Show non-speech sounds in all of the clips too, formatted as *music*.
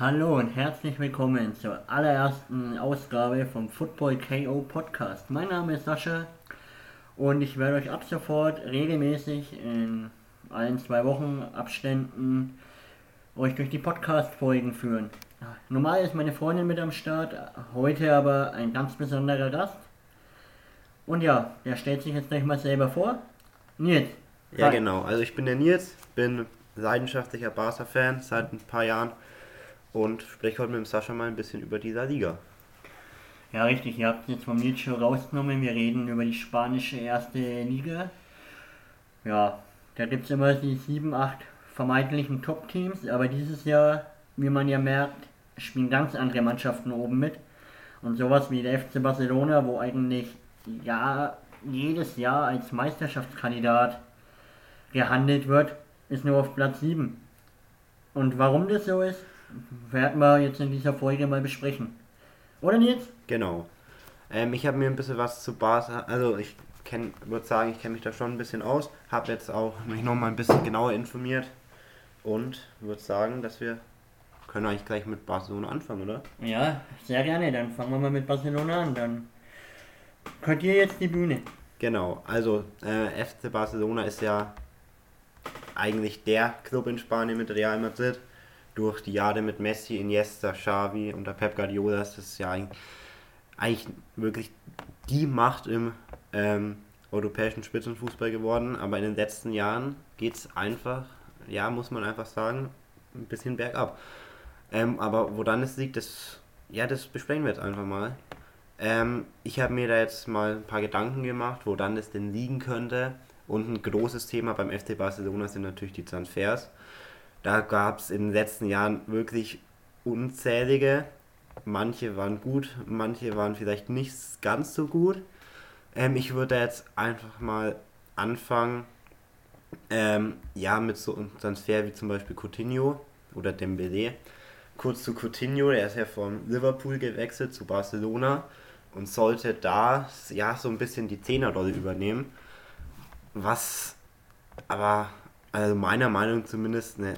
Hallo und herzlich willkommen zur allerersten Ausgabe vom Football KO Podcast. Mein Name ist Sascha und ich werde euch ab sofort regelmäßig in allen zwei Wochen Abständen euch durch die Podcast-Folgen führen. Normal ist meine Freundin mit am Start, heute aber ein ganz besonderer Gast. Und ja, der stellt sich jetzt gleich mal selber vor. Nils. Ja, hi. genau. Also ich bin der Nils, bin leidenschaftlicher Barca-Fan seit ein paar Jahren und spreche heute mit dem Sascha mal ein bisschen über dieser Liga. Ja, richtig. Ihr habt jetzt vom schon rausgenommen. Wir reden über die spanische erste Liga. Ja, da gibt es immer die sieben, acht vermeintlichen Top-Teams, aber dieses Jahr, wie man ja merkt, spielen ganz andere Mannschaften oben mit. Und sowas wie der FC Barcelona, wo eigentlich ja, jedes Jahr als Meisterschaftskandidat gehandelt wird, ist nur auf Platz 7. Und warum das so ist, werden wir jetzt in dieser Folge mal besprechen. Oder Nils? Genau. Ähm, ich habe mir ein bisschen was zu Barca, also ich würde sagen, ich kenne mich da schon ein bisschen aus, habe jetzt auch mich noch mal ein bisschen genauer informiert und würde sagen, dass wir können eigentlich gleich mit Barcelona anfangen, oder? Ja, sehr gerne. Dann fangen wir mal mit Barcelona an. Dann könnt ihr jetzt die Bühne. Genau, also äh, FC Barcelona ist ja eigentlich der Club in Spanien mit Real Madrid. Durch die Jahre mit Messi, Iniesta, Xavi und der Pep Guardiola ist das ja eigentlich wirklich die Macht im ähm, europäischen Spitzenfußball geworden. Aber in den letzten Jahren geht es einfach, ja, muss man einfach sagen, ein bisschen bergab. Ähm, aber woran es liegt, das, ja, das besprechen wir jetzt einfach mal. Ähm, ich habe mir da jetzt mal ein paar Gedanken gemacht, woran es denn liegen könnte. Und ein großes Thema beim FC Barcelona sind natürlich die Transfers. Da gab es in den letzten Jahren wirklich unzählige. Manche waren gut, manche waren vielleicht nicht ganz so gut. Ähm, ich würde jetzt einfach mal anfangen, ähm, ja, mit so einem Transfer wie zum Beispiel Coutinho oder Dembele. Kurz zu Coutinho, der ist ja von Liverpool gewechselt zu Barcelona und sollte da ja so ein bisschen die Zehnerrolle übernehmen. Was aber also meiner Meinung zumindest eine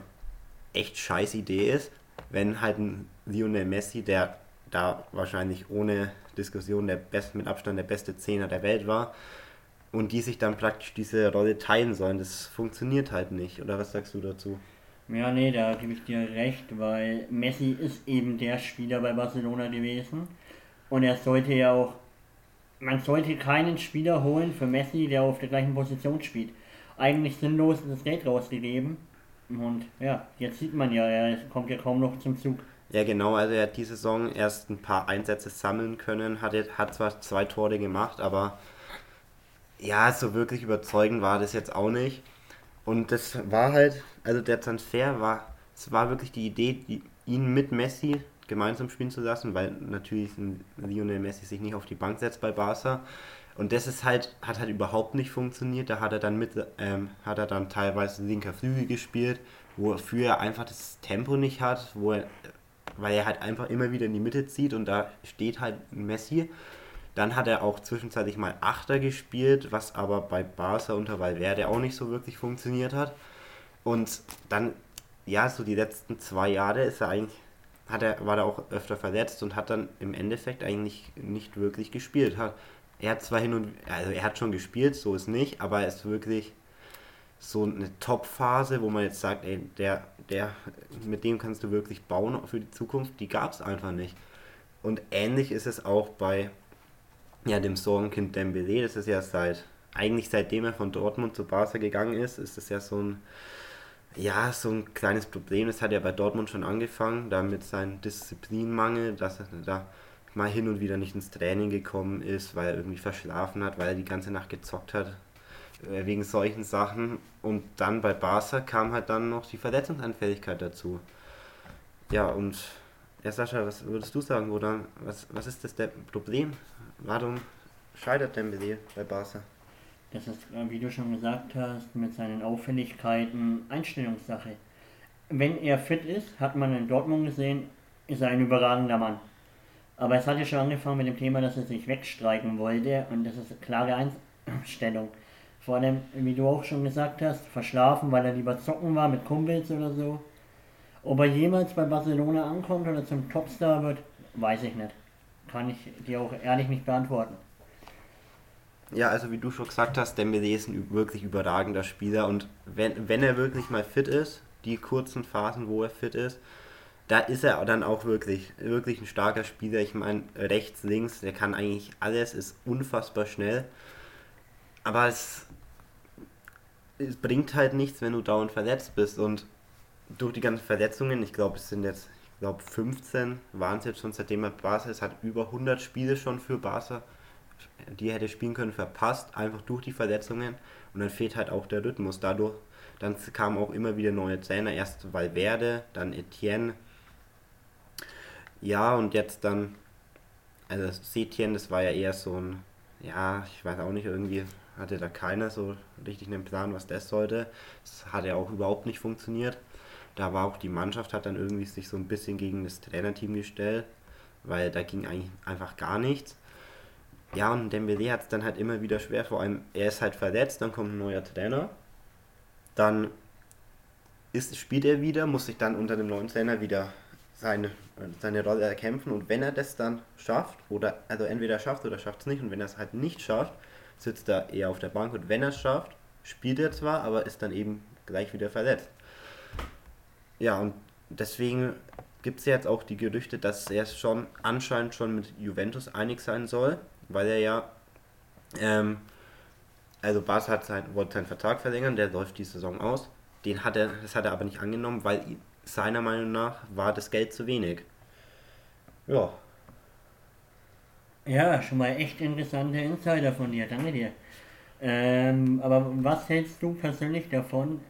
echt scheiß Idee ist, wenn halt ein Lionel Messi, der da wahrscheinlich ohne Diskussion der best, mit Abstand der beste Zehner der Welt war, und die sich dann praktisch diese Rolle teilen sollen. Das funktioniert halt nicht. Oder was sagst du dazu? Ja, nee, da gebe ich dir recht, weil Messi ist eben der Spieler bei Barcelona gewesen. Und er sollte ja auch, man sollte keinen Spieler holen für Messi, der auf der gleichen Position spielt. Eigentlich sinnlos das Geld rausgegeben. Und ja, jetzt sieht man ja, er kommt ja kaum noch zum Zug. Ja, genau, also er hat diese Saison erst ein paar Einsätze sammeln können, hat, hat zwar zwei Tore gemacht, aber ja, so wirklich überzeugend war das jetzt auch nicht. Und das war halt, also der Transfer war, es war wirklich die Idee, ihn mit Messi gemeinsam spielen zu lassen, weil natürlich Lionel Messi sich nicht auf die Bank setzt bei Barca. Und das ist halt, hat halt überhaupt nicht funktioniert. Da hat er dann mit, ähm, hat er dann teilweise linker Flügel gespielt, wofür er einfach das Tempo nicht hat, wo er, weil er halt einfach immer wieder in die Mitte zieht und da steht halt Messi dann hat er auch zwischenzeitlich mal Achter gespielt, was aber bei Barca unter Valverde auch nicht so wirklich funktioniert hat. Und dann, ja, so die letzten zwei Jahre ist er eigentlich, hat er, war er auch öfter verletzt und hat dann im Endeffekt eigentlich nicht wirklich gespielt. Hat, er hat zwar hin und also er hat schon gespielt, so ist nicht, aber er ist wirklich so eine Top-Phase, wo man jetzt sagt, ey, der, der, mit dem kannst du wirklich bauen für die Zukunft, die gab es einfach nicht. Und ähnlich ist es auch bei ja, dem Sorgenkind Dembele, das ist ja seit, eigentlich seitdem er von Dortmund zu Barca gegangen ist, ist das ja so ein, ja, so ein kleines Problem. Das hat ja bei Dortmund schon angefangen, da mit seinem Disziplinmangel, dass er da mal hin und wieder nicht ins Training gekommen ist, weil er irgendwie verschlafen hat, weil er die ganze Nacht gezockt hat, äh, wegen solchen Sachen. Und dann bei Barca kam halt dann noch die Verletzungsanfälligkeit dazu. Ja, und ja, Sascha, was würdest du sagen, oder was, was ist das Problem Warum scheitert Dembele bei Barca? Das ist, äh, wie du schon gesagt hast, mit seinen Auffälligkeiten Einstellungssache. Wenn er fit ist, hat man in Dortmund gesehen, ist er ein überragender Mann. Aber es hat ja schon angefangen mit dem Thema, dass er sich wegstreiken wollte und das ist eine klare Einstellung. Vor allem, wie du auch schon gesagt hast, verschlafen, weil er lieber zocken war mit Kumpels oder so. Ob er jemals bei Barcelona ankommt oder zum Topstar wird, weiß ich nicht. Kann ich dir auch ehrlich nicht beantworten. Ja, also wie du schon gesagt hast, Dembele ist ein wirklich überragender Spieler und wenn, wenn er wirklich mal fit ist, die kurzen Phasen, wo er fit ist, da ist er dann auch wirklich, wirklich ein starker Spieler. Ich meine, rechts, links, der kann eigentlich alles, ist unfassbar schnell. Aber es, es bringt halt nichts, wenn du dauernd verletzt bist. Und durch die ganzen Verletzungen, ich glaube, es sind jetzt, ich glaube, 15 waren es jetzt schon, seitdem er Barca ist, hat über 100 Spiele schon für Barca, die er hätte spielen können, verpasst, einfach durch die Verletzungen. Und dann fehlt halt auch der Rhythmus. Dadurch, dann kamen auch immer wieder neue Trainer, erst Valverde, dann Etienne, ja, und jetzt dann, also Setien, das war ja eher so ein, ja, ich weiß auch nicht, irgendwie hatte da keiner so richtig einen Plan, was das sollte. Das hat ja auch überhaupt nicht funktioniert. Da war auch die Mannschaft hat dann irgendwie sich so ein bisschen gegen das Trainerteam gestellt, weil da ging eigentlich einfach gar nichts. Ja, und Dembele hat es dann halt immer wieder schwer, vor allem er ist halt verletzt, dann kommt ein neuer Trainer. Dann ist, spielt er wieder, muss sich dann unter dem neuen Trainer wieder seine, seine Rolle erkämpfen und wenn er das dann schafft, oder also entweder schafft oder schafft es nicht und wenn er es halt nicht schafft, sitzt er eher auf der Bank und wenn er es schafft, spielt er zwar, aber ist dann eben gleich wieder verletzt. Ja, und deswegen gibt es jetzt auch die Gerüchte, dass er schon anscheinend schon mit Juventus einig sein soll, weil er ja, ähm, also Bas hat sein, wollte seinen Vertrag verlängern, der läuft die Saison aus. Den hat er, das hat er aber nicht angenommen, weil seiner Meinung nach war das Geld zu wenig. Ja. Ja, schon mal echt interessante Insider von dir, danke dir. Ähm, aber was hältst du persönlich davon,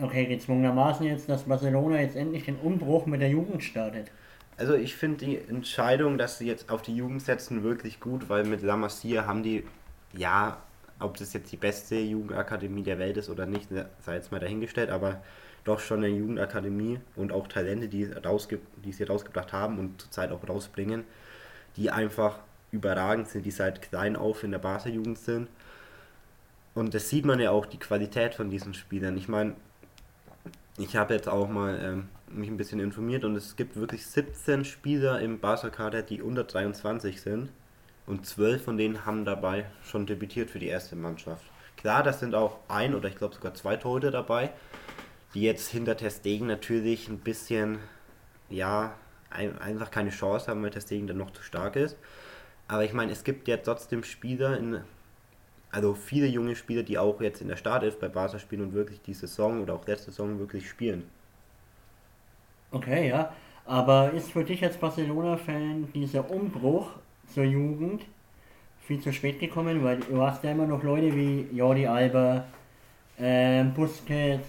okay, gezwungenermaßen jetzt, dass Barcelona jetzt endlich den Umbruch mit der Jugend startet? Also ich finde die Entscheidung, dass sie jetzt auf die Jugend setzen, wirklich gut, weil mit La Masia haben die, ja, ob das jetzt die beste Jugendakademie der Welt ist oder nicht, sei jetzt mal dahingestellt, aber doch schon eine Jugendakademie und auch Talente, die, rausge die sie rausgebracht haben und zurzeit auch rausbringen, die einfach überragend sind, die seit klein auf in der Barca-Jugend sind. Und das sieht man ja auch, die Qualität von diesen Spielern. Ich meine, ich habe jetzt auch mal ähm, mich ein bisschen informiert und es gibt wirklich 17 Spieler im Barca-Kader, die unter 23 sind. Und 12 von denen haben dabei schon debütiert für die erste Mannschaft. Klar, das sind auch ein oder ich glaube sogar zwei Torhüter dabei, die jetzt hinter Testegen natürlich ein bisschen, ja, ein, einfach keine Chance haben, weil Testegen dann noch zu stark ist. Aber ich meine, es gibt ja trotzdem Spieler, in, also viele junge Spieler, die auch jetzt in der Startelf bei Barca spielen und wirklich die Saison oder auch letzte Saison wirklich spielen. Okay, ja. Aber ist für dich als Barcelona-Fan dieser Umbruch zur Jugend viel zu spät gekommen? Weil du hast ja immer noch Leute wie Jordi Alba, äh, Busquets,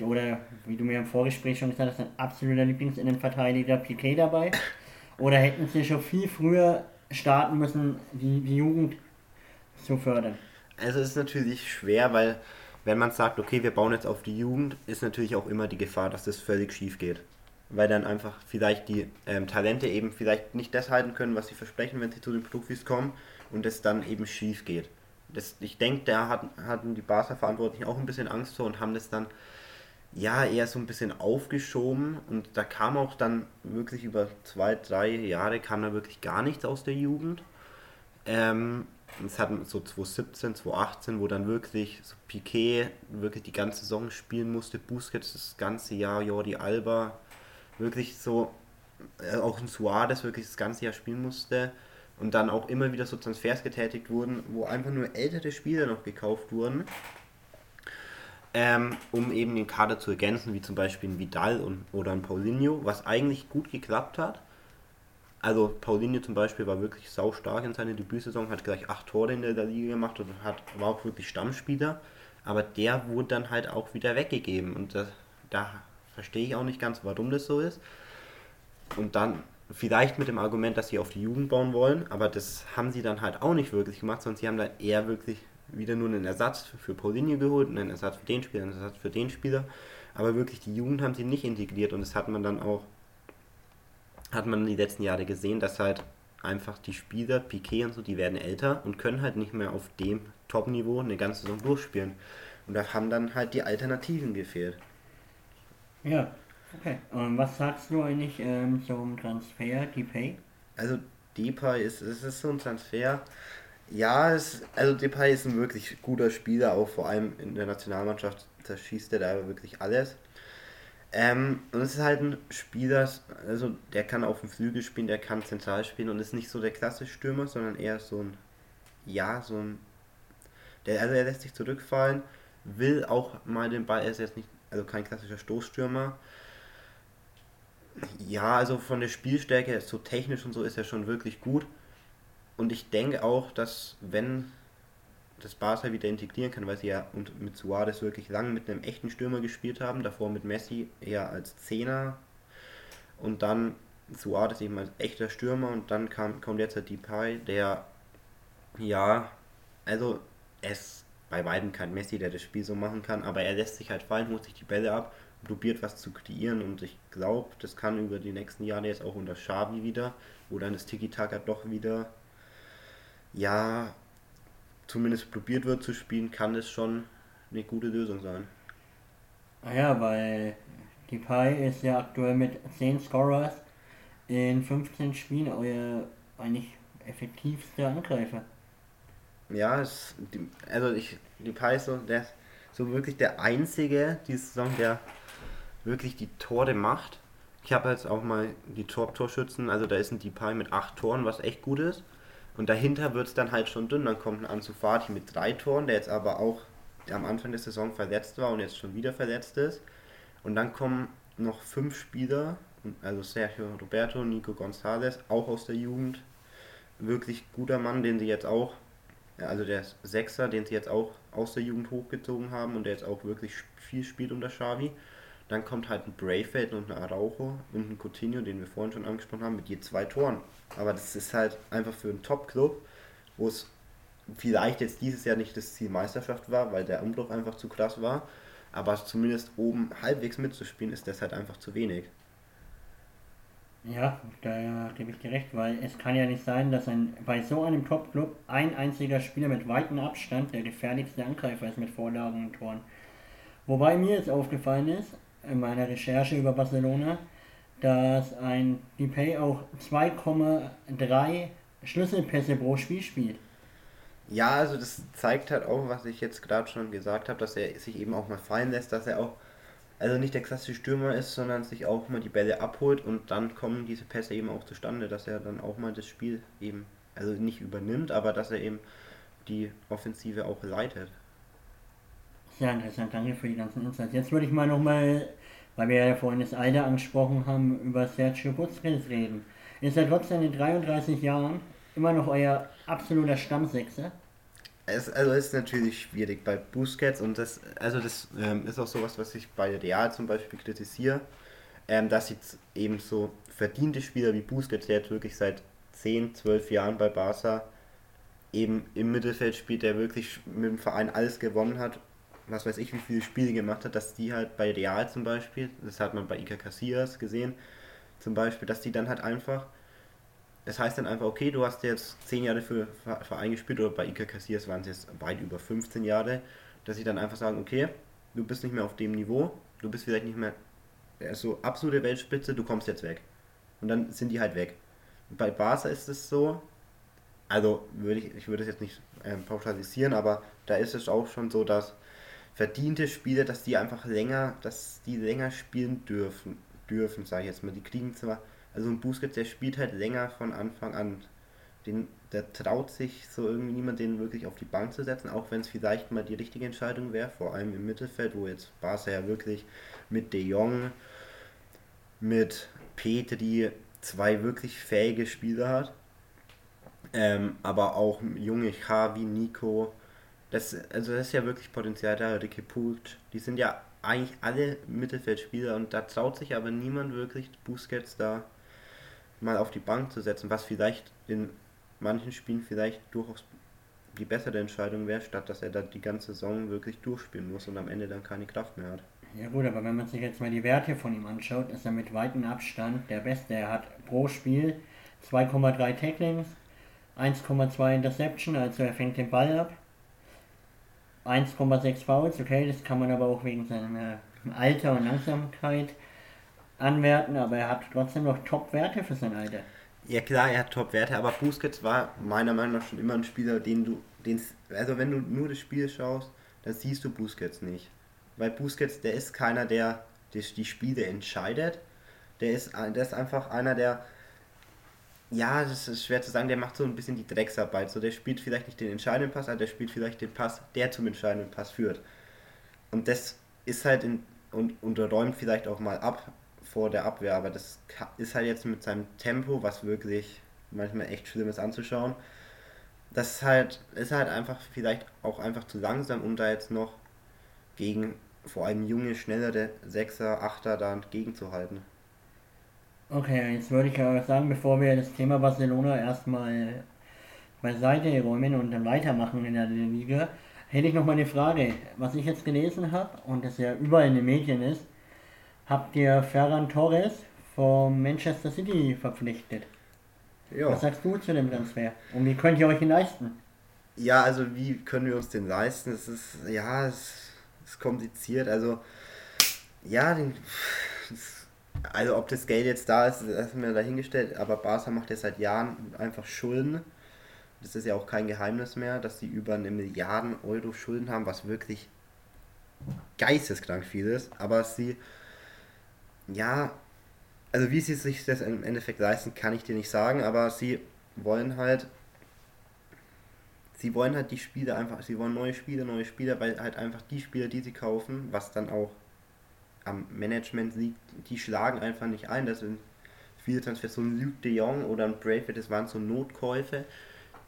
oder wie du mir im Vorgespräch schon gesagt hast, ein absoluter Lieblingsinnenverteidiger Piquet dabei? Oder hätten sie schon viel früher starten müssen, die, die Jugend zu fördern? Also es ist natürlich schwer, weil wenn man sagt, okay, wir bauen jetzt auf die Jugend, ist natürlich auch immer die Gefahr, dass das völlig schief geht. Weil dann einfach vielleicht die ähm, Talente eben vielleicht nicht das halten können, was sie versprechen, wenn sie zu den Profis kommen und es dann eben schief geht. Das, ich denke, da hatten, hatten die Barca-Verantwortlichen auch ein bisschen Angst vor und haben das dann ja, eher so ein bisschen aufgeschoben und da kam auch dann wirklich über zwei, drei Jahre kam da wirklich gar nichts aus der Jugend. Ähm, es hatten so 2017, 2018, wo dann wirklich so Piquet wirklich die ganze Saison spielen musste, Busquets das ganze Jahr, Jordi Alba, wirklich so, äh, auch ein Suarez wirklich das ganze Jahr spielen musste und dann auch immer wieder so Transfers getätigt wurden, wo einfach nur ältere Spieler noch gekauft wurden ähm, um eben den Kader zu ergänzen, wie zum Beispiel ein Vidal und, oder ein Paulinho, was eigentlich gut geklappt hat. Also Paulinho zum Beispiel war wirklich sau stark in seiner Debütsaison, hat gleich acht Tore in der Liga gemacht und hat, war auch wirklich Stammspieler. Aber der wurde dann halt auch wieder weggegeben und das, da verstehe ich auch nicht ganz, warum das so ist. Und dann vielleicht mit dem Argument, dass sie auf die Jugend bauen wollen, aber das haben sie dann halt auch nicht wirklich gemacht, sondern sie haben da eher wirklich wieder nur einen Ersatz für Paulinho geholt, einen Ersatz für den Spieler, einen Ersatz für den Spieler. Aber wirklich die Jugend haben sie nicht integriert und das hat man dann auch, hat man die letzten Jahre gesehen, dass halt einfach die Spieler, Piquet und so, die werden älter und können halt nicht mehr auf dem Top-Niveau eine ganze Saison durchspielen. Und da haben dann halt die Alternativen gefehlt. Ja, Okay, und was sagst du eigentlich ähm, zum Transfer, Depay? Also Depay ist, es ist so ein Transfer. Ja, es, also Depay ist ein wirklich guter Spieler, auch vor allem in der Nationalmannschaft, da schießt er da wirklich alles. Ähm, und es ist halt ein Spieler, also der kann auf dem Flügel spielen, der kann zentral spielen und ist nicht so der klassische Stürmer, sondern eher so ein, ja, so ein, der, also er lässt sich zurückfallen, will auch mal den Ball, er ist jetzt nicht, also kein klassischer Stoßstürmer. Ja, also von der Spielstärke, so technisch und so ist er schon wirklich gut. Und ich denke auch, dass wenn das Barca wieder integrieren kann, weil sie ja und mit Suarez wirklich lang mit einem echten Stürmer gespielt haben, davor mit Messi eher als Zehner und dann Suarez eben als echter Stürmer und dann kam, kommt jetzt der Depay, der ja, also es bei beiden kein Messi, der das Spiel so machen kann, aber er lässt sich halt fallen, holt sich die Bälle ab, probiert was zu kreieren und ich glaube, das kann über die nächsten Jahre jetzt auch unter Xavi wieder, wo dann das Tiki-Taka doch wieder ja, zumindest probiert wird zu spielen, kann es schon eine gute Lösung sein. Ah ja, weil Depay ist ja aktuell mit 10 Scorers in 15 Spielen euer eigentlich effektivster Angreifer. Ja, es, also ich, Depay ist so, der, so wirklich der einzige diese Saison, der wirklich die Tore macht. Ich habe jetzt auch mal die Top-Torschützen, also da ist ein Depay mit 8 Toren, was echt gut ist. Und dahinter wird es dann halt schon dünn. Dann kommt ein Ansu mit drei Toren, der jetzt aber auch am Anfang der Saison verletzt war und jetzt schon wieder verletzt ist. Und dann kommen noch fünf Spieler, also Sergio Roberto, Nico González, auch aus der Jugend. Wirklich guter Mann, den sie jetzt auch, also der Sechser, den sie jetzt auch aus der Jugend hochgezogen haben und der jetzt auch wirklich viel spielt unter Xavi. Dann kommt halt ein Brayfeld und ein Araujo und ein Coutinho, den wir vorhin schon angesprochen haben, mit je zwei Toren. Aber das ist halt einfach für einen Top-Club, wo es vielleicht jetzt dieses Jahr nicht das Ziel Meisterschaft war, weil der Umbruch einfach zu krass war. Aber zumindest oben halbwegs mitzuspielen, ist das halt einfach zu wenig. Ja, da gebe ich dir recht, weil es kann ja nicht sein, dass ein, bei so einem Top-Club ein einziger Spieler mit weitem Abstand der gefährlichste Angreifer ist mit Vorlagen und Toren. Wobei mir jetzt aufgefallen ist, in meiner Recherche über Barcelona, dass ein Depay auch 2,3 Schlüsselpässe pro Spiel spielt. Ja, also das zeigt halt auch, was ich jetzt gerade schon gesagt habe, dass er sich eben auch mal fallen lässt, dass er auch also nicht der klassische Stürmer ist, sondern sich auch mal die Bälle abholt und dann kommen diese Pässe eben auch zustande, dass er dann auch mal das Spiel eben, also nicht übernimmt, aber dass er eben die Offensive auch leitet. Sehr interessant, danke für die ganzen Insights. Jetzt würde ich mal nochmal, weil wir ja vorhin das Alter angesprochen haben, über Sergio Busquets reden. Ist er trotz seiner 33 Jahren immer noch euer absoluter Stammsechser? Es, also ist natürlich schwierig bei Busquets und das, also das ähm, ist auch sowas, was ich bei Real zum Beispiel kritisiere, ähm, dass jetzt eben so verdiente Spieler wie Busquets, der jetzt wirklich seit 10, 12 Jahren bei Barca eben im Mittelfeld spielt, der wirklich mit dem Verein alles gewonnen hat was weiß ich, wie viele Spiele gemacht hat, dass die halt bei Real zum Beispiel, das hat man bei Iker Casillas gesehen, zum Beispiel, dass die dann halt einfach, das heißt dann einfach, okay, du hast jetzt 10 Jahre für Verein gespielt oder bei Iker Casillas waren es jetzt weit über 15 Jahre, dass sie dann einfach sagen, okay, du bist nicht mehr auf dem Niveau, du bist vielleicht nicht mehr so absolute Weltspitze, du kommst jetzt weg. Und dann sind die halt weg. Bei Barca ist es so, also würde ich, ich würde es jetzt nicht ähm, pauschalisieren, aber da ist es auch schon so, dass verdiente Spieler, dass die einfach länger, dass die länger spielen dürfen, dürfen, sage ich jetzt mal. Die kriegen zwar, also ein Busquets, der spielt halt länger von Anfang an. Den, der traut sich so irgendwie niemand, den wirklich auf die Bank zu setzen, auch wenn es vielleicht mal die richtige Entscheidung wäre, vor allem im Mittelfeld, wo jetzt Barca ja wirklich mit De Jong, mit Petri zwei wirklich fähige Spieler hat. Ähm, aber auch junge Javi, Nico, das, also das ist ja wirklich Potenzial da, Ricky Puig, die sind ja eigentlich alle Mittelfeldspieler und da traut sich aber niemand wirklich Busquets da mal auf die Bank zu setzen, was vielleicht in manchen Spielen vielleicht durchaus die bessere Entscheidung wäre, statt dass er da die ganze Saison wirklich durchspielen muss und am Ende dann keine Kraft mehr hat. Ja gut, aber wenn man sich jetzt mal die Werte von ihm anschaut, ist er mit weitem Abstand der Beste. Er hat pro Spiel 2,3 Tacklings, 1,2 Interception, also er fängt den Ball ab, 1,6 Fouls, okay, das kann man aber auch wegen seinem Alter und Langsamkeit anwerten, aber er hat trotzdem noch Top-Werte für sein Alter. Ja klar, er hat Top-Werte, aber Busquets war meiner Meinung nach schon immer ein Spieler, den du, den, also wenn du nur das Spiel schaust, dann siehst du Busquets nicht. Weil Busquets, der ist keiner, der die, die Spiele entscheidet. Der ist, der ist einfach einer, der, ja, das ist schwer zu sagen, der macht so ein bisschen die Drecksarbeit. So, der spielt vielleicht nicht den entscheidenden Pass, aber der spielt vielleicht den Pass, der zum entscheidenden Pass führt. Und das ist halt in, und, und räumt vielleicht auch mal ab vor der Abwehr, aber das ist halt jetzt mit seinem Tempo, was wirklich manchmal echt schlimm ist anzuschauen. Das ist halt, ist halt einfach vielleicht auch einfach zu langsam, um da jetzt noch gegen vor allem junge, schnellere Sechser, Achter da entgegenzuhalten. Okay, jetzt würde ich aber sagen, bevor wir das Thema Barcelona erstmal beiseite räumen und dann weitermachen in der Liga, hätte ich noch mal eine Frage. Was ich jetzt gelesen habe und das ja überall in den Medien ist, habt ihr Ferran Torres vom Manchester City verpflichtet. Ja. Was sagst du zu dem Transfer? Und wie könnt ihr euch ihn leisten? Ja, also wie können wir uns den leisten? Es ist, ja, es ist kompliziert. Also, ja, den, also ob das Geld jetzt da ist, das ist mir dahingestellt, aber Barca macht ja seit Jahren einfach Schulden. Das ist ja auch kein Geheimnis mehr, dass sie über eine Milliarden Euro Schulden haben, was wirklich geisteskrank viel ist. Aber sie, ja, also wie sie sich das im Endeffekt leisten, kann ich dir nicht sagen, aber sie wollen halt, sie wollen halt die Spiele einfach, sie wollen neue Spiele, neue Spieler, weil halt einfach die Spieler, die sie kaufen, was dann auch am Management liegt, die schlagen einfach nicht ein. Das sind viele Transfers, so ein Luke de Jong oder ein Brave, das waren so Notkäufe,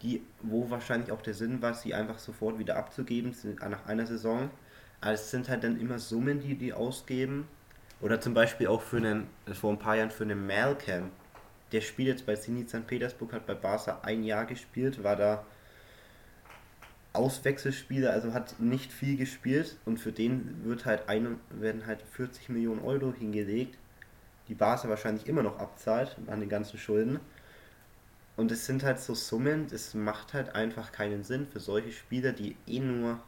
die, wo wahrscheinlich auch der Sinn war, sie einfach sofort wieder abzugeben nach einer Saison. Aber es sind halt dann immer Summen, die die ausgeben. Oder zum Beispiel auch für einen, vor ein paar Jahren für einen Malcolm. Der spielt jetzt bei Zenit St. Petersburg, hat bei Barca ein Jahr gespielt, war da Auswechselspieler, also hat nicht viel gespielt und für den wird halt eine, werden halt 40 Millionen Euro hingelegt, die Barca wahrscheinlich immer noch abzahlt an den ganzen Schulden. Und es sind halt so Summen, es macht halt einfach keinen Sinn für solche Spieler, die eh nur,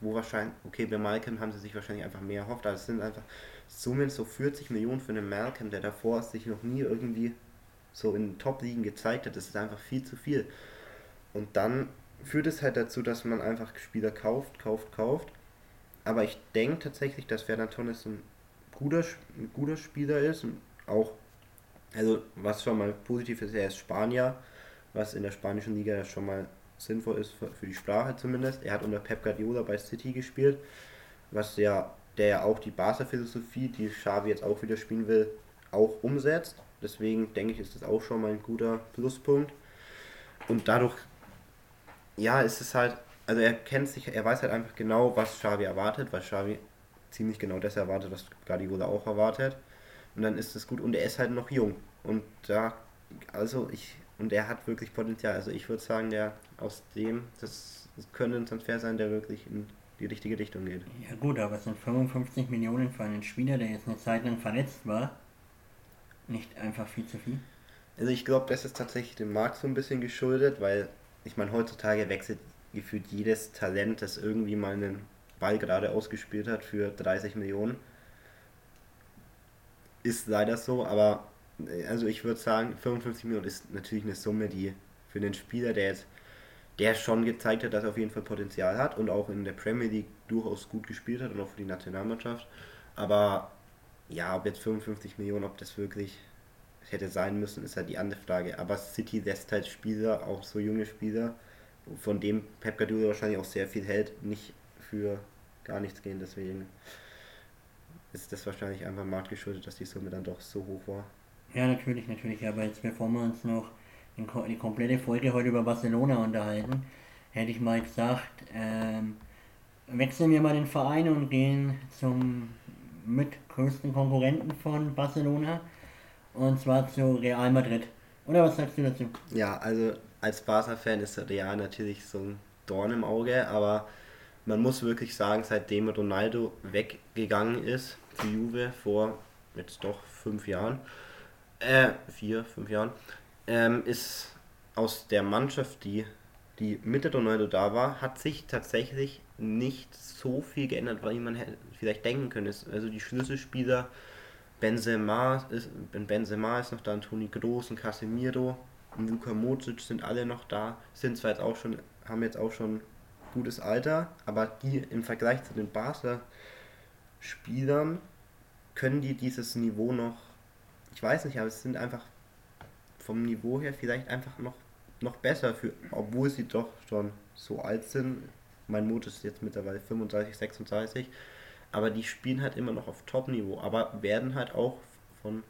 wo wahrscheinlich, okay, bei Malcolm haben sie sich wahrscheinlich einfach mehr erhofft, aber es sind einfach Summen, so 40 Millionen für einen Malcolm, der davor sich noch nie irgendwie so in Top-Ligen gezeigt hat, das ist einfach viel zu viel. Und dann führt es halt dazu, dass man einfach Spieler kauft, kauft, kauft. Aber ich denke tatsächlich, dass Ferdinand Torres ein guter, ein guter Spieler ist. Und auch, also was schon mal positiv ist, er ist Spanier, was in der spanischen Liga ja schon mal sinnvoll ist für, für die Sprache zumindest. Er hat unter Pep Guardiola bei City gespielt, was ja, der ja auch die Barca-Philosophie, die Xavi jetzt auch wieder spielen will, auch umsetzt. Deswegen denke ich, ist das auch schon mal ein guter Pluspunkt. Und dadurch ja, es ist halt, also er kennt sich, er weiß halt einfach genau, was Xavi erwartet, weil Xavi ziemlich genau das erwartet, was Guardiola auch erwartet. Und dann ist es gut und er ist halt noch jung. Und da, also ich, und er hat wirklich Potenzial. Also ich würde sagen, der aus dem, das, das könnte ein Transfer sein, der wirklich in die richtige Richtung geht. Ja gut, aber es sind 55 Millionen für einen Spieler, der jetzt eine Zeit lang verletzt war. Nicht einfach viel zu viel. Also ich glaube, das ist tatsächlich dem Markt so ein bisschen geschuldet, weil ich meine, heutzutage wechselt gefühlt jedes Talent, das irgendwie mal einen Ball gerade ausgespielt hat für 30 Millionen. Ist leider so, aber äh, also ich würde sagen, 55 Millionen ist natürlich eine Summe, die für den Spieler, der jetzt, der schon gezeigt hat, dass er auf jeden Fall Potenzial hat und auch in der Premier League durchaus gut gespielt hat und auch für die Nationalmannschaft. Aber ja, ob jetzt 55 Millionen, ob das wirklich hätte sein müssen, ist halt die andere Frage. Aber City lässt halt Spieler, auch so junge Spieler, von dem Pep Guardiola wahrscheinlich auch sehr viel hält, nicht für gar nichts gehen. Deswegen ist das wahrscheinlich einfach marktgeschuldet, dass die Summe dann doch so hoch war. Ja, natürlich, natürlich. Aber jetzt bevor wir uns noch die komplette Folge heute über Barcelona unterhalten, hätte ich mal gesagt, ähm, wechseln wir mal den Verein und gehen zum mitgrößten Konkurrenten von Barcelona, und zwar zu Real Madrid. Oder was sagst du dazu? Ja, also als Barca-Fan ist Real natürlich so ein Dorn im Auge, aber man muss wirklich sagen, seitdem Ronaldo weggegangen ist zu Juve vor jetzt doch fünf Jahren, äh, vier, fünf Jahren, ähm, ist aus der Mannschaft, die, die mit Ronaldo da war, hat sich tatsächlich nicht so viel geändert, weil man vielleicht denken könnte. Also die Schlüsselspieler Benzema ist, Benzema ist noch da, Toni Groß, und Casemiro und Luka Modric sind alle noch da, sind zwar jetzt auch schon, haben jetzt auch schon gutes Alter, aber die im Vergleich zu den Barca-Spielern können die dieses Niveau noch, ich weiß nicht, aber es sind einfach vom Niveau her vielleicht einfach noch, noch besser, für, obwohl sie doch schon so alt sind. Mein Mut ist jetzt mittlerweile 35, 36 aber die spielen halt immer noch auf Top-Niveau, aber werden halt auch von,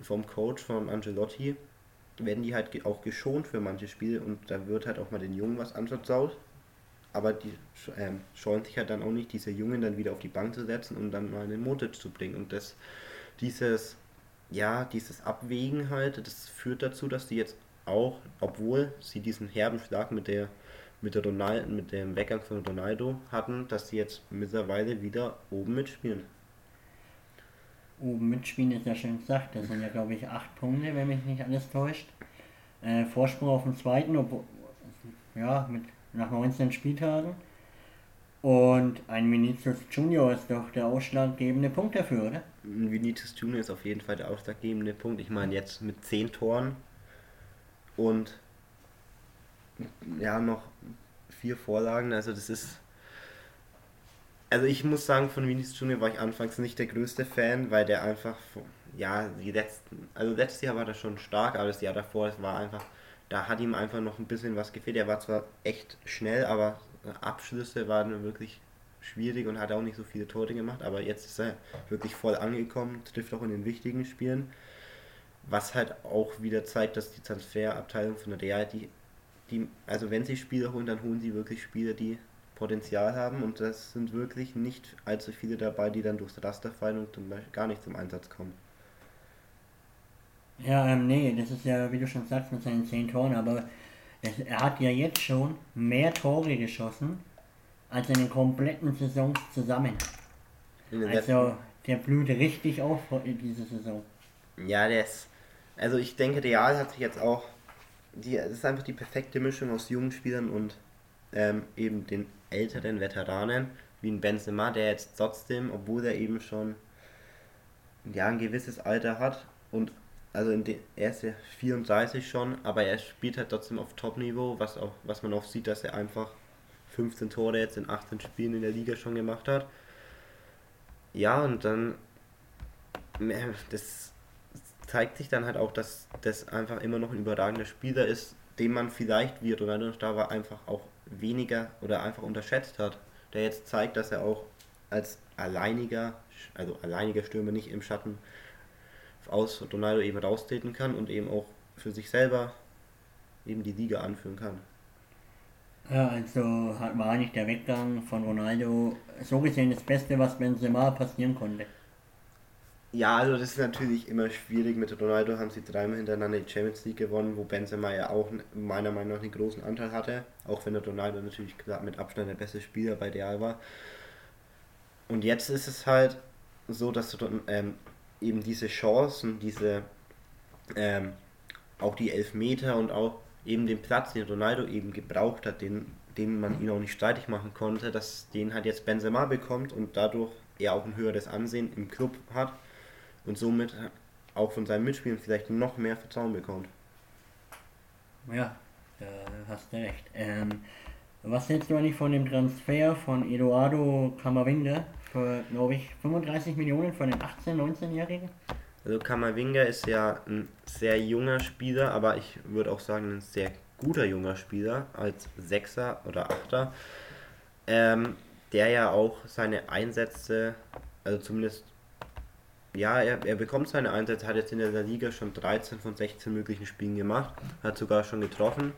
vom Coach, von Angelotti, werden die halt auch geschont für manche Spiele und da wird halt auch mal den Jungen was anvertraut. Aber die ähm, scheuen sich halt dann auch nicht, diese Jungen dann wieder auf die Bank zu setzen und dann mal einen Motor zu bringen. Und das, dieses, ja, dieses Abwägen halt, das führt dazu, dass die jetzt auch, obwohl sie diesen herben Schlag mit der mit, der Ronaldo, mit dem Weggang von Ronaldo hatten, dass sie jetzt mittlerweile wieder oben mitspielen. Oben mitspielen ist ja schön gesagt. Das sind ja, glaube ich, acht Punkte, wenn mich nicht alles täuscht. Äh, Vorsprung auf den zweiten, obwohl, ja, mit, nach 19 Spieltagen. Und ein Vinicius Junior ist doch der ausschlaggebende Punkt dafür, oder? Vinicius Junior ist auf jeden Fall der ausschlaggebende Punkt. Ich meine, jetzt mit 10 Toren und ja, noch vier Vorlagen. Also das ist. Also ich muss sagen, von Vinicius Junior war ich anfangs nicht der größte Fan, weil der einfach, ja, die letzten, also letztes Jahr war der schon stark, aber das Jahr davor, es war einfach, da hat ihm einfach noch ein bisschen was gefehlt. Er war zwar echt schnell, aber Abschlüsse waren wirklich schwierig und hat auch nicht so viele Tore gemacht, aber jetzt ist er wirklich voll angekommen, trifft auch in den wichtigen Spielen. Was halt auch wieder zeigt, dass die Transferabteilung von der Real, die die, also wenn sie Spieler holen, dann holen sie wirklich Spieler, die Potenzial haben und das sind wirklich nicht allzu viele dabei, die dann durchs Raster fallen und dann gar nicht zum Einsatz kommen. Ja, ähm, nee, das ist ja, wie du schon sagst, mit seinen 10 Toren, aber es, er hat ja jetzt schon mehr Tore geschossen als in den kompletten Saisons zusammen. Also der blüht richtig auf in dieser Saison. Ja, der ist. Also ich denke, Real hat sich jetzt auch die, es ist einfach die perfekte Mischung aus jungen Spielern und ähm, eben den älteren Veteranen, wie ein Benzema, der jetzt trotzdem, obwohl er eben schon ja, ein gewisses Alter hat und also in de, er ist ja 34 schon, aber er spielt halt trotzdem auf Top-Niveau, was was man auch sieht, dass er einfach 15 Tore jetzt in 18 Spielen in der Liga schon gemacht hat. Ja, und dann das zeigt sich dann halt auch, dass das einfach immer noch ein überragender Spieler ist, den man vielleicht, wie Ronaldo da war, einfach auch weniger oder einfach unterschätzt hat. Der jetzt zeigt, dass er auch als alleiniger, also alleiniger Stürmer nicht im Schatten aus Ronaldo eben raustreten kann und eben auch für sich selber eben die Liga anführen kann. Ja, also war eigentlich der Weggang von Ronaldo so gesehen das Beste, was Benzema passieren konnte. Ja, also das ist natürlich immer schwierig. Mit Ronaldo haben sie dreimal hintereinander die Champions League gewonnen, wo Benzema ja auch meiner Meinung nach einen großen Anteil hatte. Auch wenn der Ronaldo natürlich mit Abstand der beste Spieler bei Real war. Und jetzt ist es halt so, dass du ähm, eben diese Chancen, diese ähm, auch die Elfmeter und auch eben den Platz, den Ronaldo eben gebraucht hat, den, den man ihn auch nicht streitig machen konnte, dass den halt jetzt Benzema bekommt und dadurch er auch ein höheres Ansehen im Club hat und somit auch von seinen Mitspielern vielleicht noch mehr Vertrauen bekommt. Ja, da hast du recht. Ähm, was hältst du eigentlich von dem Transfer von Eduardo Camavinga für, glaube ich, 35 Millionen für den 18-, 19-Jährigen? Also Camavinga ist ja ein sehr junger Spieler, aber ich würde auch sagen ein sehr guter junger Spieler als Sechser oder Achter, ähm, der ja auch seine Einsätze, also zumindest ja, er, er bekommt seine Einsätze, hat jetzt in der Liga schon 13 von 16 möglichen Spielen gemacht, hat sogar schon getroffen.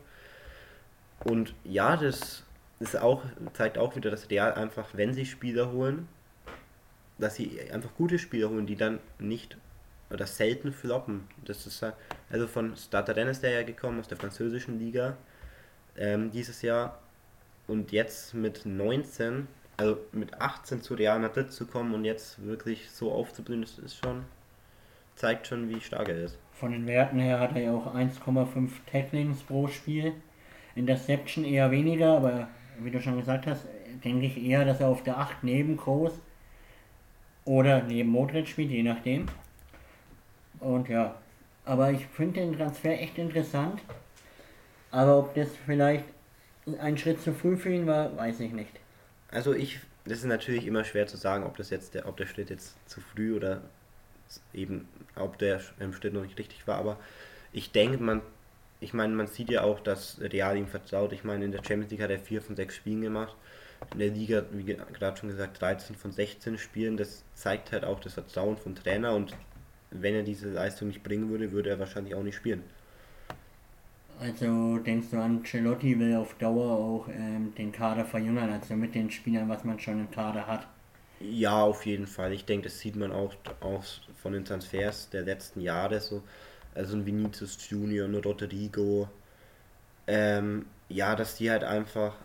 Und ja, das ist auch, zeigt auch wieder, dass Real einfach, wenn sie Spieler holen, dass sie einfach gute Spieler holen, die dann nicht oder selten floppen. Das ist also von Starter Dennis der ja gekommen aus der französischen Liga ähm, dieses Jahr und jetzt mit 19 also mit 18 zu Real Madrid zu kommen und jetzt wirklich so aufzublühen, das ist schon, zeigt schon, wie stark er ist. Von den Werten her hat er ja auch 1,5 Tacklings pro Spiel. Interception eher weniger, aber wie du schon gesagt hast, denke ich eher, dass er auf der 8 neben Groß oder neben Modric spielt, je nachdem. Und ja, aber ich finde den Transfer echt interessant. Aber ob das vielleicht ein Schritt zu früh für ihn war, weiß ich nicht. Also ich, das ist natürlich immer schwer zu sagen, ob das jetzt der, ob der Schritt jetzt zu früh oder eben, ob der im Schritt noch nicht richtig war, aber ich denke, man, ich meine, man sieht ja auch, dass Real ihm vertraut. Ich meine, in der Champions League hat er 4 von 6 Spielen gemacht. In der Liga, wie gerade schon gesagt, 13 von 16 Spielen. Das zeigt halt auch das Vertrauen vom Trainer und wenn er diese Leistung nicht bringen würde, würde er wahrscheinlich auch nicht spielen. Also denkst du, Ancelotti will auf Dauer auch ähm, den Kader verjüngern, also mit den Spielern, was man schon im Kader hat? Ja, auf jeden Fall. Ich denke, das sieht man auch, auch von den Transfers der letzten Jahre so. Also ein Vinicius Junior, ein Rodrigo. Ähm, ja, dass die halt einfach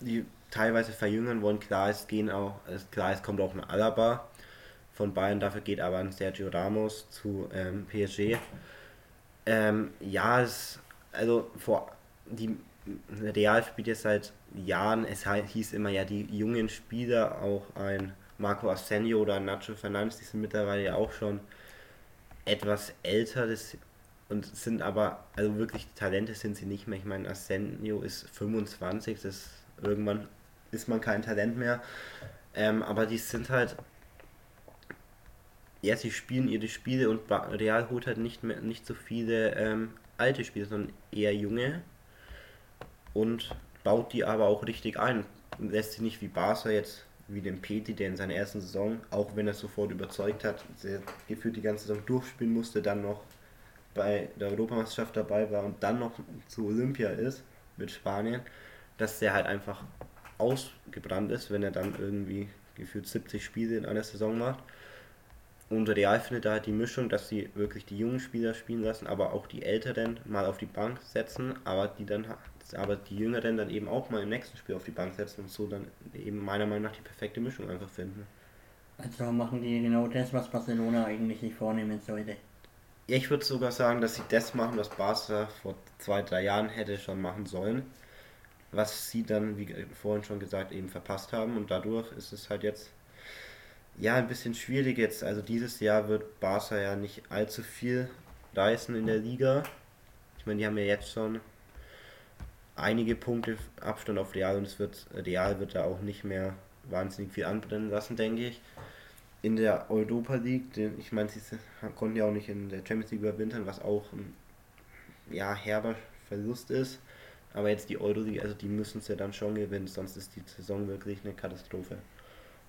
die teilweise verjüngern wollen. Klar, es gehen auch, klar, es kommt auch ein Alaba von Bayern, dafür geht aber ein Sergio Ramos zu ähm, PSG. Ähm, ja, es, also vor die Real spielt jetzt seit Jahren, es hieß immer ja, die jungen Spieler, auch ein Marco Arsenio oder Nacho Fernandes, die sind mittlerweile ja auch schon etwas älter das, und sind aber, also wirklich Talente sind sie nicht mehr. Ich meine, Arsenio ist 25, das irgendwann ist man kein Talent mehr. Ähm, aber die sind halt ja, sie spielen ihre Spiele und Real holt halt nicht mehr nicht so viele ähm, alte Spieler, sondern eher junge und baut die aber auch richtig ein. Lässt sie nicht wie Barca jetzt, wie den Peti, der in seiner ersten Saison, auch wenn er sofort überzeugt hat, sehr gefühlt die ganze Saison durchspielen musste, dann noch bei der Europameisterschaft dabei war und dann noch zu Olympia ist mit Spanien, dass der halt einfach ausgebrannt ist, wenn er dann irgendwie gefühlt 70 Spiele in einer Saison macht. Und Real findet da halt die Mischung, dass sie wirklich die jungen Spieler spielen lassen, aber auch die Älteren mal auf die Bank setzen, aber die dann aber die Jüngeren dann eben auch mal im nächsten Spiel auf die Bank setzen und so dann eben meiner Meinung nach die perfekte Mischung einfach finden. Also machen die genau das, was Barcelona eigentlich nicht vornehmen sollte. Ja, ich würde sogar sagen, dass sie das machen, was Barca vor zwei, drei Jahren hätte schon machen sollen. Was sie dann, wie vorhin schon gesagt, eben verpasst haben. Und dadurch ist es halt jetzt ja, ein bisschen schwierig jetzt. Also dieses Jahr wird Barca ja nicht allzu viel reißen in der Liga. Ich meine, die haben ja jetzt schon einige Punkte Abstand auf Real und es wird Real wird da auch nicht mehr wahnsinnig viel anbrennen lassen, denke ich. In der Europa League, ich meine, sie konnten ja auch nicht in der Champions League überwintern, was auch ein ja, herber Verlust ist. Aber jetzt die Euroleague, also die müssen es ja dann schon gewinnen, sonst ist die Saison wirklich eine Katastrophe